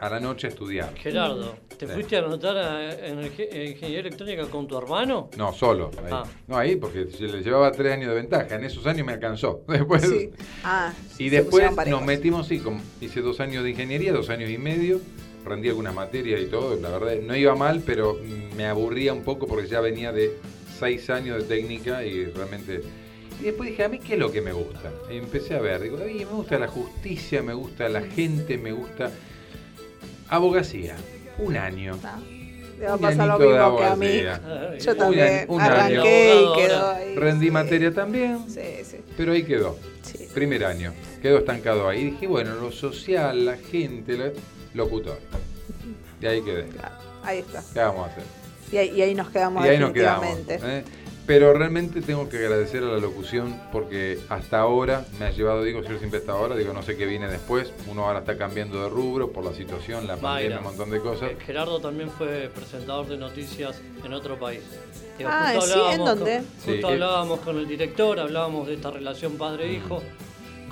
a la noche a estudiar. Gerardo, ¿te Sí. fuiste a anotar a, en ingeniería electrónica con tu hermano? No, solo. Ahí. Ah. No, ahí porque le llevaba tres años de ventaja. En esos años me alcanzó. Después, Sí. Ah, Y se después nos metimos, sí, hice dos años de ingeniería, dos años y medio, rendí algunas materias y todo, la verdad no iba mal, pero me aburría un poco porque ya venía de seis años de técnica y realmente... Y después dije, ¿a mí qué es lo que me gusta? Y empecé a ver, digo, "Ay, me gusta la justicia, me gusta la gente, me gusta... Abogacía, un año. Le va a pasar lo mismo que a mí. Yo también un arranqué año. y quedó ahí. Rendí materia también, Sí, sí. pero ahí quedó. Primer año. Quedó estancado ahí. Y dije, bueno, lo social, la gente, la- locutor. Y ahí quedé. Ahí está. ¿Qué vamos a hacer? Y ahí, y ahí nos quedamos y ahí nos quedamos. definitivamente. ¿eh? Pero realmente tengo que agradecer a la locución porque hasta ahora me ha llevado, digo, yo siempre hasta ahora, digo, no sé qué viene después. Uno ahora está cambiando de rubro por la situación, la pandemia, Mayra. un montón de cosas. Eh, Gerardo también fue presentador de noticias en otro país. Digo, Ah, justo ¿sí? hablábamos ¿En con- dónde? justo Sí, eh. hablábamos con el director, hablábamos de esta relación padre-hijo.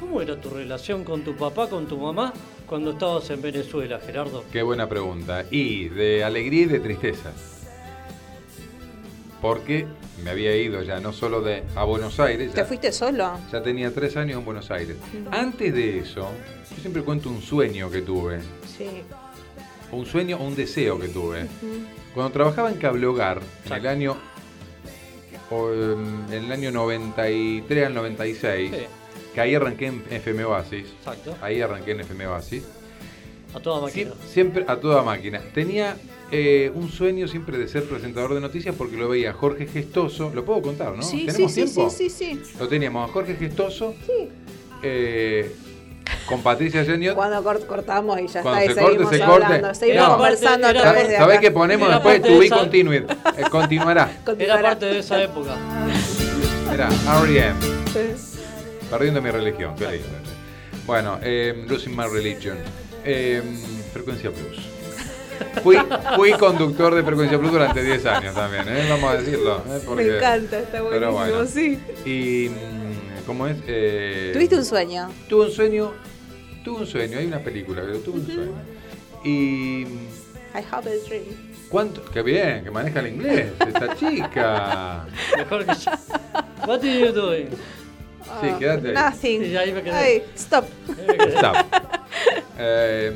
¿Cómo era tu relación con tu papá, con tu mamá, cuando estabas en Venezuela, Gerardo? Qué buena pregunta. Y de alegría y de tristeza. Porque me había ido ya no solo de a Buenos Aires, ¿Te ya, fuiste solo? ya tenía tres años en Buenos Aires. Antes de eso, yo siempre cuento un sueño que tuve. Sí. Un sueño o un deseo que tuve. Cuando trabajaba en Cable Hogar, en el año, en el año 93 al 96, Sí. que ahí arranqué en FM Oasis. Exacto. Ahí arranqué en FM Oasis. A toda máquina. Sie- Siempre a toda máquina. Tenía eh, un sueño siempre de ser presentador de noticias porque lo veía Jorge Gestoso. Lo puedo contar, ¿no? Sí, sí, ¿Tenemos sí, tiempo? sí, sí, sí. Lo teníamos a Jorge Gestoso. eh, con Patricia Geniot. Cuando cort- cortamos y ya Cuando está, y se corte, seguimos se hablando. corte. Seguimos No. conversando a Era través parte- de ¿Sabés qué ponemos Era después? To be esa- continued. Eh, continuará. Era parte de esa época. Era R.E.M. Perdiendo mi religión. Qué lindo. Bueno, eh, Losing My Religion. Eh, Frecuencia Plus. Fui, fui conductor de Frecuencia Plus durante 10 años también, ¿eh? vamos a decirlo. ¿eh? Porque- Me encanta, está pero buenísimo, bueno. sí. Y, mm, ¿cómo es? Eh, ¿Tuviste un sueño? Tuve un sueño, tuve un sueño, hay una película, pero tuve un sueño. Y I have a dream. ¿Cuánto? Qué bien, que maneja el inglés, esta chica. Mejor que yo. What are you doing? Sí, quédate ahí. Nothing. Y ahí me quedé. Ay, stop. Stop. Eh,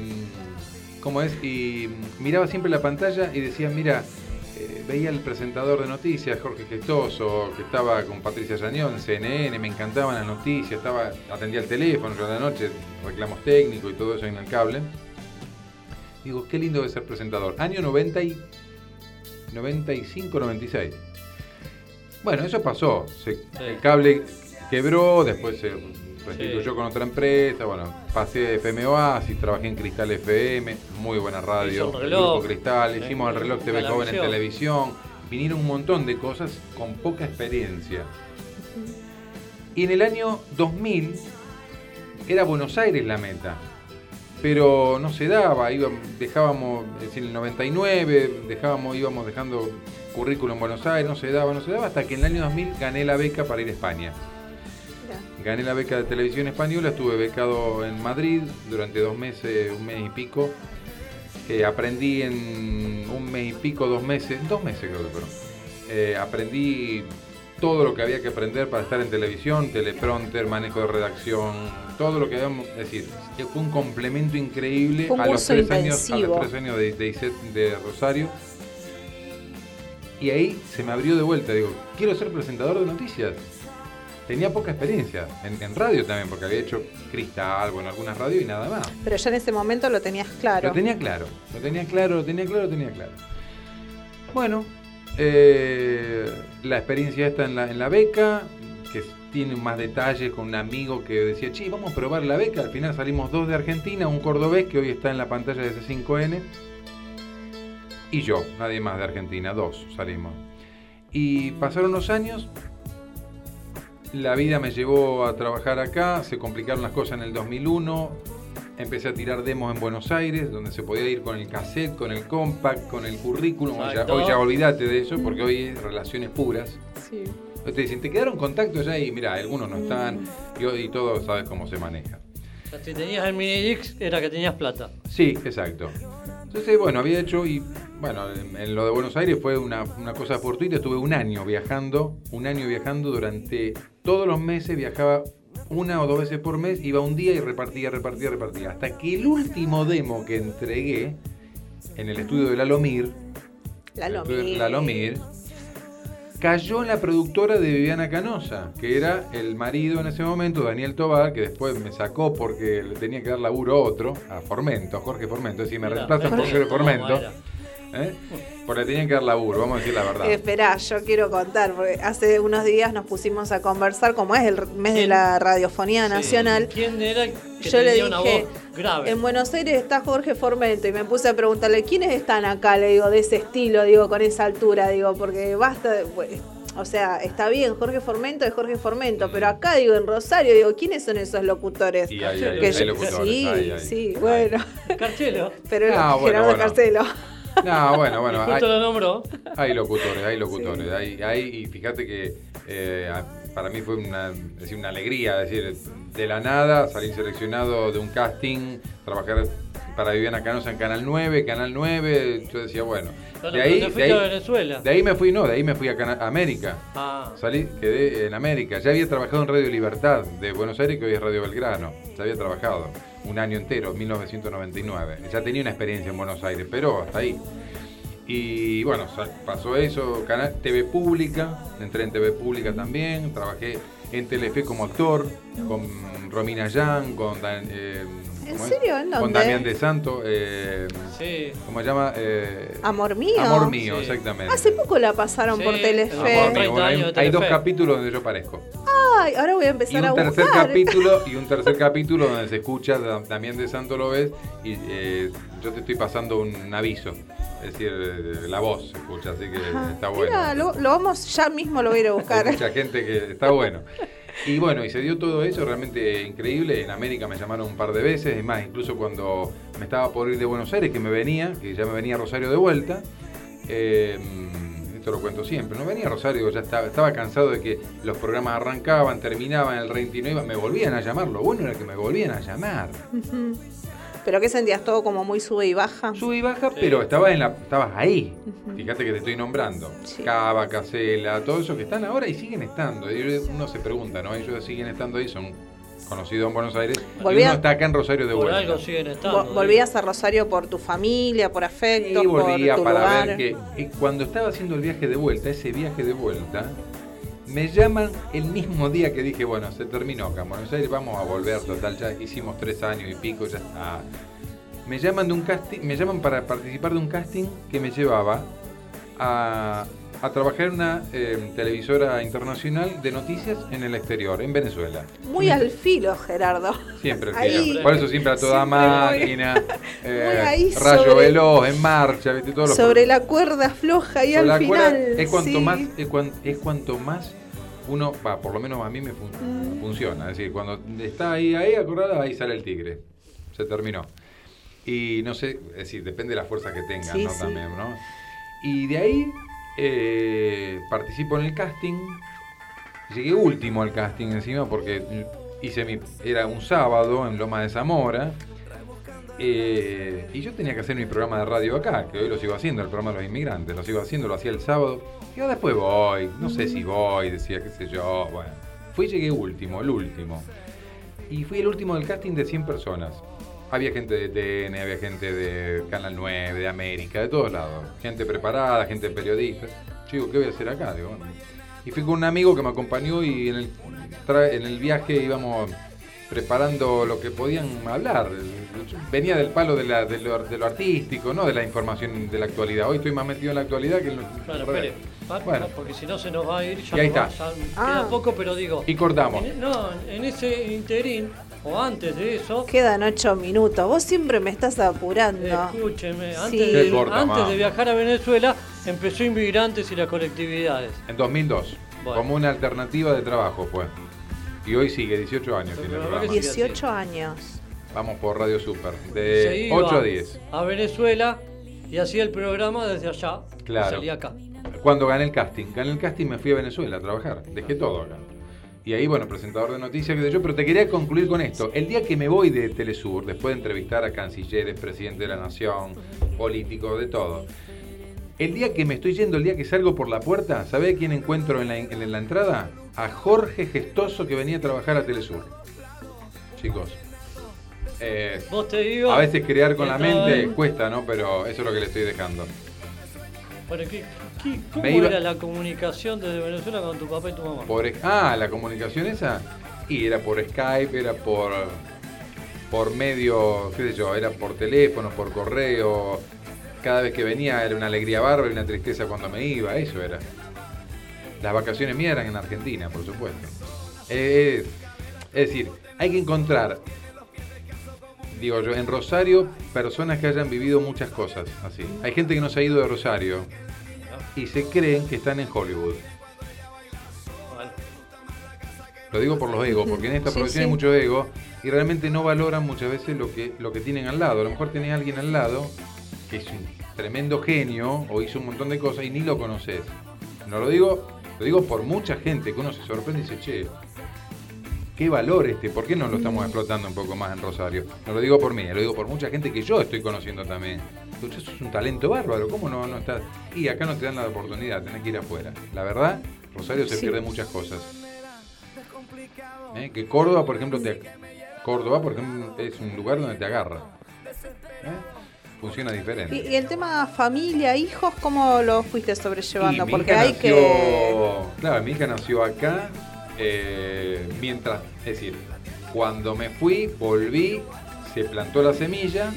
¿Cómo es? Y miraba siempre la pantalla y decía, mira, eh, veía el presentador de noticias, Jorge Gestoso, que estaba con Patricia Yañón, CNN, me encantaban las noticias, estaba, atendía el teléfono, yo a la noche, reclamos técnicos y todo eso en el cable. Digo, qué lindo de ser presentador. Año 90 y 95, 96. Bueno, eso pasó. El cable quebró, después se restituyó Sí. con otra empresa. Bueno, pasé de FM Oasis, trabajé en Cristal FM, muy buena radio. El reloj. Grupo Cristal, En- hicimos el reloj TV Joven en visión. televisión. Vinieron un montón de cosas con poca experiencia. Y en el año 2000 era Buenos Aires la meta. Pero no se daba, iba- dejábamos, es decir, en el 99, dejábamos, íbamos dejando currículum en Buenos Aires, no se daba, no se daba, hasta que en el año 2000 gané la beca para ir a España. Gané la beca de televisión española, estuve becado en Madrid durante dos meses, un mes y pico. Eh, aprendí en un mes y pico, dos meses, dos meses creo que fueron. Eh, aprendí todo lo que había que aprender para estar en televisión, teleprompter, manejo de redacción, todo lo que habíamos, es decir, que fue un complemento increíble un a los tres años, a los tres años de, de de Rosario. Y ahí se me abrió de vuelta, digo, quiero ser presentador de noticias. Tenía poca experiencia, en, en radio también, porque había hecho Cristal, bueno, algunas radios y nada más. Pero ya en ese momento lo tenías claro. Lo tenía claro, lo tenía claro, lo tenía claro, lo tenía claro. Bueno, eh, la experiencia está en la, en la beca, que tiene más detalles con un amigo que decía, che, vamos a probar la beca. Al final salimos dos de Argentina, un cordobés que hoy está en la pantalla de C5N, y yo, nadie más de Argentina, dos salimos. Y pasaron los años, la vida me llevó a trabajar acá, se complicaron las cosas en el 2001, empecé a tirar demos en Buenos Aires, donde se podía ir con el cassette, con el compact, con el currículum. Hoy ya, hoy ya olvídate de eso, porque hoy es relaciones puras. Sí. Te dicen, ¿te quedaron contactos ya? Y mira, algunos no están, y, y todo sabes cómo se maneja. O sea, si tenías el mini X, era que tenías plata. Sí, exacto. Entonces, bueno, había hecho y, bueno, en, en lo de Buenos Aires fue una, una cosa fortuita. Estuve un año viajando, un año viajando durante todos los meses, viajaba una o dos veces por mes, iba un día y repartía, repartía, repartía. Hasta que el último demo que entregué en el estudio de Lalomir, Lalomir. Lalomir, cayó en la productora de Viviana Canosa, que era el marido en ese momento, Daniel Tobar, que después me sacó porque le tenía que dar laburo a otro, a Formento, a Jorge Formento, es decir, me Mirá, reemplazan por Jorge, Jorge Formento. ¿Eh? Porque tenían que dar laburo, vamos a decir la verdad. Eh, Esperá, yo quiero contar, porque hace unos días nos pusimos a conversar, como es el mes de la radiofonía nacional. ¿Quién era que Yo le tenía una dije, voz grave? en Buenos Aires está Jorge Formento y me puse a preguntarle, ¿quiénes están acá? Le digo, de ese estilo, digo, con esa altura, digo, porque basta, de- pues, o sea, está bien, Jorge Formento es Jorge Formento, pero acá, digo, en Rosario, digo, ¿quiénes son esos locutores? Y hay- hay- Que hay yo- locutores, sí, hay- hay. sí, bueno. Carchelo. Pero Ah, bueno, Gerardo bueno. Carcelo. No, bueno, bueno. Justo hay- lo nombró. Hay locutores, hay locutores. Hay, hay, y fíjate que eh, para mí fue una, decir, una alegría, decir, de la nada salir seleccionado de un casting, trabajar para Viviana Canosa en Canal 9, Canal 9, yo decía, bueno, Bueno, de pero ahí, de fuiste a ahí, Venezuela. de ahí me fui, no, de ahí me fui a, Cana- a América. Ah. Salí, quedé en América. Ya había trabajado en Radio Libertad de Buenos Aires, que hoy es Radio Belgrano. Ya había trabajado un año entero, 1999. Ya tenía una experiencia en Buenos Aires, pero hasta ahí. Y bueno, pasó eso, canal, TV Pública, entré en TV Pública también, trabajé en Telefe como actor, con Romina Yan, con, Dan- eh, ¿En serio? ¿En con dónde? Damián de Santo, eh, Sí. ¿cómo se llama? Eh, Amor mío. Amor mío, Sí. exactamente. Hace poco la pasaron Sí, por Telefe. Amor mío. Bueno, hay, hay dos capítulos donde yo parezco. Ay, ahora voy a Y empezar un a tercer buscar. capítulo, y un tercer capítulo donde se escucha da- también de Santo lo ves, y eh, yo te estoy pasando un aviso. Es decir, la voz se escucha, así que Ajá. está bueno. Mira, lo, lo vamos, ya mismo lo voy a ir a buscar. Hay mucha gente que está bueno. Y bueno, y se dio todo eso realmente increíble. En América me llamaron un par de veces, es más, incluso cuando me estaba por ir de Buenos Aires, que me venía, que ya me venía Rosario de vuelta. eh, esto lo cuento siempre, no venía Rosario, ya estaba, estaba cansado de que los programas arrancaban, terminaban, el rating no iba, me volvían a llamar, lo bueno era que me volvían a llamar. ¿Pero qué sentías? ¿Todo como muy sube y baja? Sube y baja, pero estaba en la, estabas ahí. Fíjate que te estoy nombrando. Sí. Cava, Casela, todo eso que están ahora y siguen estando. Y uno se pregunta, ¿no? Ellos siguen estando ahí, son conocidos en Buenos Aires. Y uno está acá en Rosario de Por vuelta. algo siguen estando. Vo- ¿Volvías a Rosario por tu familia, por afecto, Y por volvía tu para lugar? ver que eh, cuando estaba haciendo el viaje de vuelta, ese viaje de vuelta, me llaman el mismo día que dije, bueno, se terminó acá en Buenos Aires, vamos a volver, total, ya hicimos tres años y pico, ya está. Me llaman de un casting, me llaman para participar de un casting que me llevaba a, a trabajar en una eh, televisora internacional de noticias en el exterior, en Venezuela. Muy al filo, Gerardo. Siempre, Ahí. por eso siempre a toda Siempre máquina, eh, muy ahí rayo sobre- veloz, en marcha, ¿viste? Todos los Sobre la cuerda floja y sobre al la cuerda, final. es cuanto sí. más es, cuan- es cuanto más uno va por lo menos a mí me fun- Mm. funciona. Es decir cuando está ahí ahí acordada ahí sale el tigre. Se terminó. Y no sé es decir depende de la fuerza que tengan Sí, no sí. también no y de ahí eh, participo en el casting. Llegué último al casting encima porque hice mi era un sábado en Loma de Zamora. Eh, y yo tenía que hacer mi programa de radio acá, que hoy lo sigo haciendo, el programa de los inmigrantes, lo sigo haciendo, lo hacía el sábado. Y yo después voy, no sé si voy, decía, qué sé yo, bueno. Fui y llegué último, el último. Y fui el último del casting de 100 personas. Había gente de TN, había gente de Canal 9, de América, de todos lados. Gente preparada, gente periodista. Yo digo, ¿qué voy a hacer acá? Digo, bueno. Y fui con un amigo que me acompañó y en el, en el viaje íbamos preparando lo que podían hablar. Venía del palo de, la- de lo, de lo artístico, no de la información de la actualidad. Hoy estoy más metido en la actualidad que en lo Claro, Bueno. no, porque si no se nos va a ir. Ya Y ahí nos va- está. ya Ah. Queda poco, pero digo. Y cortamos. en- no, en ese interín, o antes de eso, Quedan ocho minutos. Vos siempre me estás apurando. escúcheme, antes, Sí. de, Qué corta, antes mamá. de viajar a Venezuela, empezó Inmigrantes y las colectividades. En 2002, Bueno. como una alternativa de trabajo fue. Y hoy sigue, 18 años tiene el Pero programa. que 18 años. Vamos por Radio Super, Se de iba 8 a 10. A Venezuela y hacía el programa desde allá. Claro. Y salía acá. Cuando gané el casting, gané el casting me fui a Venezuela a trabajar, dejé todo acá. Y ahí, bueno, presentador de noticias, yo, pero te quería concluir con esto. El día que me voy de Telesur, después de entrevistar a cancilleres, presidente de la nación, políticos, de todo, el día que me estoy yendo, el día que salgo por la puerta, ¿sabe quién encuentro en la, en la entrada? A Jorge Gestoso que venía a trabajar a Telesur. Chicos. eh, Vos te digo. a veces crear con la mente en- cuesta, ¿no? Pero eso es lo que le estoy dejando. Bueno, ¿qué, qué- ¿cómo iba- era la comunicación desde Venezuela con tu papá y tu mamá? Por, e- ah, la comunicación esa. Y era por Skype, era por por medio, qué sé yo, era por teléfono, por correo. Cada vez que venía era una alegría bárbara y una tristeza cuando me iba, eso era. Las vacaciones mías eran en Argentina, por supuesto. Eh, es decir, hay que encontrar, digo yo, en Rosario personas que hayan vivido muchas cosas así. Hay gente que no se ha ido de Rosario y se creen que están en Hollywood. Lo digo por los egos, porque en esta Sí, profesión sí. hay mucho ego y realmente no valoran muchas veces lo que, lo que tienen al lado. A lo mejor tenés a alguien al lado que es un tremendo genio o hizo un montón de cosas y ni lo conoces. No lo digo, lo digo por mucha gente que uno se sorprende y dice, che, qué valor este, ¿por qué no lo estamos explotando un poco más en Rosario? No lo digo por mí, lo digo por mucha gente que yo estoy conociendo también. Tú, eso es un talento bárbaro, ¿cómo no, no estás? Y acá no te dan la oportunidad, tenés que ir afuera. La verdad, Rosario se Sí. pierde muchas cosas. ¿Eh? Que Córdoba, por ejemplo, te, Córdoba, por ejemplo, es un lugar donde te agarra. ¿Eh? Funciona diferente. Y, y el tema familia, hijos, ¿cómo lo fuiste sobrellevando? Porque hay nació- que... Claro, mi hija nació acá, eh, mientras, es decir, cuando me fui, volví, se plantó la semilla,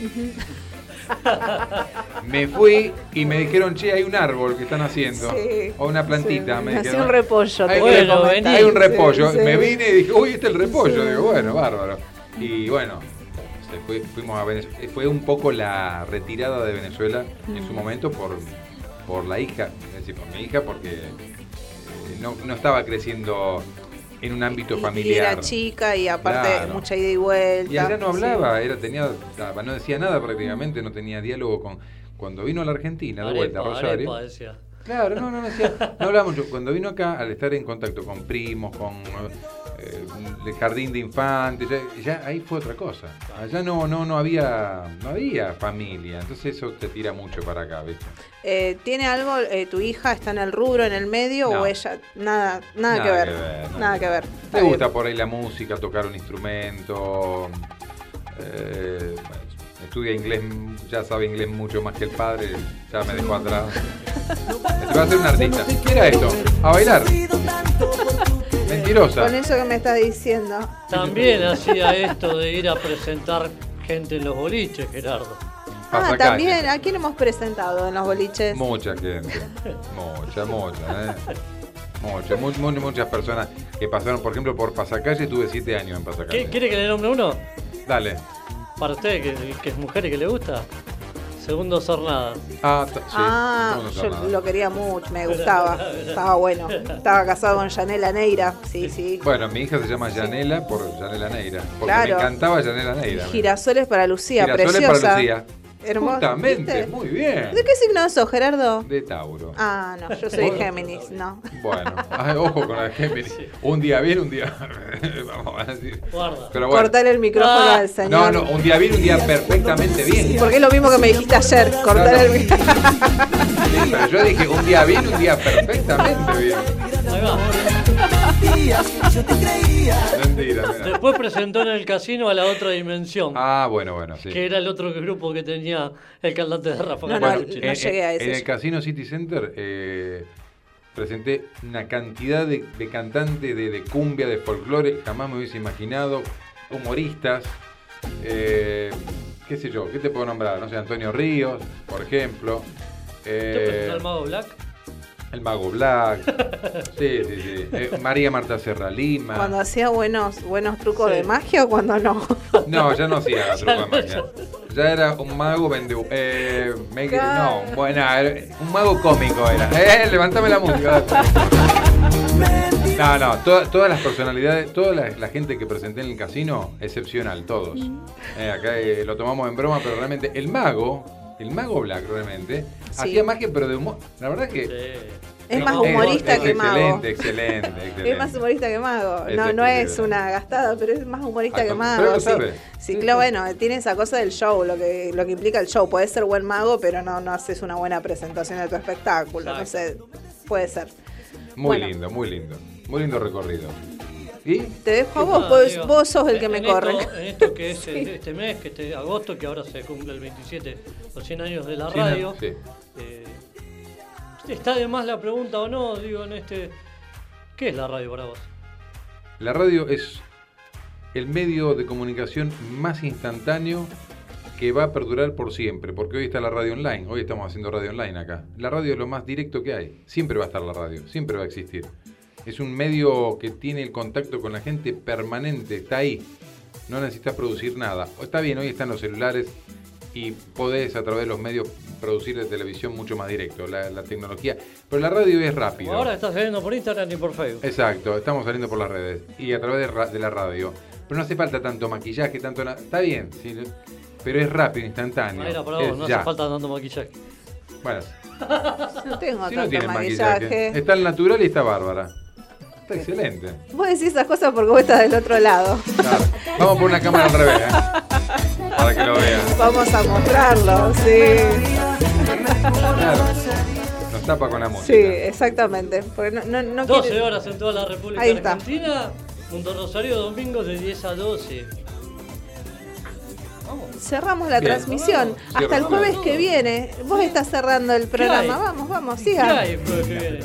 me fui y me dijeron, che, hay un árbol que están haciendo, Sí, o una plantita, me Nació dijeron. un repollo. Hay, Bueno, vení. hay un repollo, Sí, me vine y dije, uy, este es el repollo, digo, bueno, bárbaro. Y bueno, fue- fuimos a Venezuela, fue un poco la retirada de Venezuela en su momento por, por la hija, es decir, por mi hija, porque eh, no, no estaba creciendo en un ámbito Y- Y familiar. era chica y aparte Claro. mucha ida y vuelta. Y allá no Sí. hablaba, era, tenía, no decía nada prácticamente, no tenía diálogo con... Cuando vino a la Argentina, de vuelta a Rosario... arepa, decía. Claro, no, no, no, decía, no hablaba mucho. Cuando vino acá, al estar en contacto con primos, con eh, el jardín de infantes, ya, ya ahí fue otra cosa. Allá no, no, no había, no había familia, entonces eso te tira mucho para acá, ¿viste? Eh, ¿Tiene algo, eh, tu hija está en el rubro, en el medio No. o ella? Nada, nada, Nada que ver. que ver, nada nada que ver. Bien. gusta por ahí la música, tocar un instrumento. eh, estudia inglés, ya sabe inglés mucho más que el padre, ya me dejó atrás. Se va a ser un artista. ¿Qué era esto? A bailar. Mentirosa. Con eso que me estás diciendo. También hacía esto de ir a presentar gente en los boliches, Gerardo. Ah, también, ¿a quién hemos presentado en los boliches? Mucha gente. Mucha, mucha, ¿eh? Mucha, mu- mu- muchas personas que pasaron, por ejemplo, por Pasacalle. Tuve siete años en Pasacalle. ¿Qué- ¿Quiere que le nombre uno? Dale. Para usted, que, que es mujer y que le gusta. Segundo Sornada. Ah, sí. Ah, ¿Cómo no yo lo quería mucho, me gustaba. Estaba bueno. Estaba casado con Janela Neira, sí, sí. Bueno, mi hija se llama Yanela por Yanela Neira. Porque Claro. me encantaba Yanela Neira. Girasoles para Lucía, Girasoles preciosa. para Lucía. Justamente, ¿viste? muy bien. ¿De qué signo sos, Gerardo? De Tauro. Ah, no, yo soy Géminis, no. Bueno, ay, ojo con la Géminis. Un día bien, un día. Vamos a decir. Guarda. Pero bueno. Cortar el micrófono Ah. al señor. No, no, un día bien, un día perfectamente bien. Porque es lo mismo que me dijiste ayer, cortar No, no. el micrófono. Sí, pero yo dije un día bien, un día perfectamente bien. Ahí va. Mentira, mira. Después presentó en el casino a la otra dimensión, Ah, bueno, bueno, sí. que era el otro grupo que tenía el cantante de Rafa No, no, Camarucci. no llegué a ese En el. Casino City Center eh, presenté una cantidad de, de cantantes de, de cumbia, de folclore, jamás me hubiese imaginado, humoristas, eh, qué sé yo, ¿qué te puedo nombrar? No sé, Antonio Ríos, por ejemplo. ¿Usted eh, presentó al Mago Black? El Mago Black. Sí, sí, sí. Eh, María Marta Serra Lima. Cuando hacía buenos, buenos trucos Sí. de magia o cuando no. No, ya no hacía la truco de magia. Ya era un mago vende. Eh, me-. No, bueno, un mago cómico era. Eh, levantame la música. No, no, toda- todas las personalidades, toda la, la gente que presenté en el casino, excepcional, todos. Eh, acá eh, lo tomamos en broma, pero realmente el mago, el mago Black realmente, Sí. hacía magia, pero de humor. La verdad que Sí. Es más humorista es que mago. excelente, excelente, excelente. Es más humorista que mago. No, no es una gastada, pero es más humorista que mago. pero lo sí. sabe. Sí, claro, bueno, tiene esa cosa del show, lo que, lo que implica el show. Puedes ser buen mago, pero no, no haces una buena presentación de tu espectáculo. No sé, puede ser. Muy Bueno. lindo, muy lindo. Muy lindo recorrido. ¿Y? Te dejo a ¿Qué vos, vos, digo? vos sos el que En- me en corre. Esto, en esto que es el- este mes, que este agosto, que ahora se cumple el 27, los 100 años de la radio. sí. eh, ¿Está de más la pregunta o no? Digo, en este. ¿Qué es la radio para vos? La radio es el medio de comunicación más instantáneo que va a perdurar por siempre, porque hoy está la radio online, hoy estamos haciendo radio online acá. La radio es lo más directo que hay, siempre va a estar la radio, siempre va a existir. Es un medio que tiene el contacto con la gente permanente, está ahí, no necesitas producir nada. Está bien, hoy están los celulares y podés a través de los medios producir de televisión mucho más directo, la, la tecnología, pero la radio es rápido. Ahora estás saliendo por Instagram y por Facebook. Exacto, estamos saliendo por las redes y a través de, la radio. Pero no hace falta tanto maquillaje, tanto nada. Está bien, sí, pero es rápido, instantáneo. Era para Es vos, no ya. hace falta tanto maquillaje. Bueno, No tengo si no tanto tiene maquillaje. maquillaje. Está el natural y está bárbara. Está excelente. Vos decís esas cosas porque vos estás del otro lado. Claro. Vamos por una cámara al revés, ¿eh? Para que lo vean. Vamos a mostrarlo, sí. Claro. Nos tapa con la música. Sí, exactamente. Porque no, no, no 12 quiere- horas en toda la República Ahí está. Argentina. Mundo Rosario, domingos de 10 a 12. Cerramos la Bien. transmisión. Hasta el jueves que viene. Vos estás cerrando el programa. Vamos, vamos, ¿Qué sigan.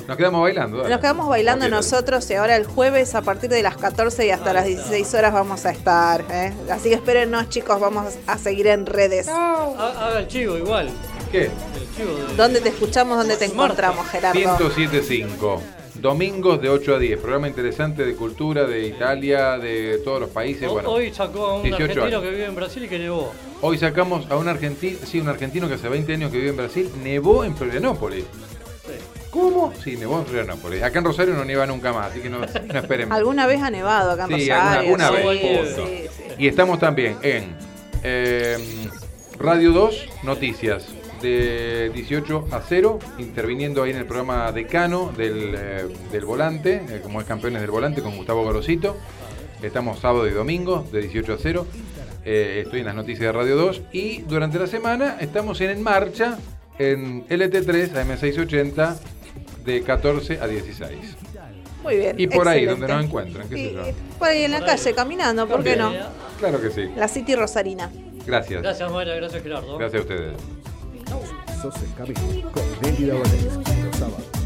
Nos quedamos bailando. dale. Nos quedamos bailando nosotros y ahora el jueves a partir de las 14 y hasta las está. 16 horas vamos a estar. ¿eh? Así que espérennos chicos, vamos a seguir en redes. Ha- Haga el chivo igual. ¿Qué? El chivo de. ¿Dónde te escuchamos? ¿Dónde te Marta. encontramos, Gerardo? 1075. Domingos de 8 a 10. Programa interesante de cultura de Italia, de todos los países. Bueno, Hoy sacó a un 18 argentino años. que vive en Brasil y que nevó. Hoy sacamos a un argentino, sí, un argentino que hace 20 años que vive en Brasil, nevó en Florianópolis. ¿Cómo? Sí, nevó en Florianópolis. Acá en Rosario no nieva nunca más, así que no, no esperemos. ¿Alguna vez ha nevado acá en Sí, Rosario? alguna, una Sí, vez. punto. sí, sí. Y estamos también en eh, Radio 2, Noticias, de 18 a 0, interviniendo ahí en el programa Decano del, eh, del Volante, eh, como es Campeones del Volante, con Gustavo Gorosito. Estamos sábado y domingo, de 18 a 0. Eh, estoy en las noticias de Radio 2. Y durante la semana estamos en En Marcha, en LT3, AM680, de 14 a 16. Muy bien. Y por ahí, donde nos encuentran, qué sé yo. por ahí en la calle, caminando, ¿por qué no? Claro que sí. La City Rosarina. Gracias. Gracias, Mayra. Gracias, Gerardo. Gracias a ustedes. Sos el camino con Nelly Davanés. Los sábados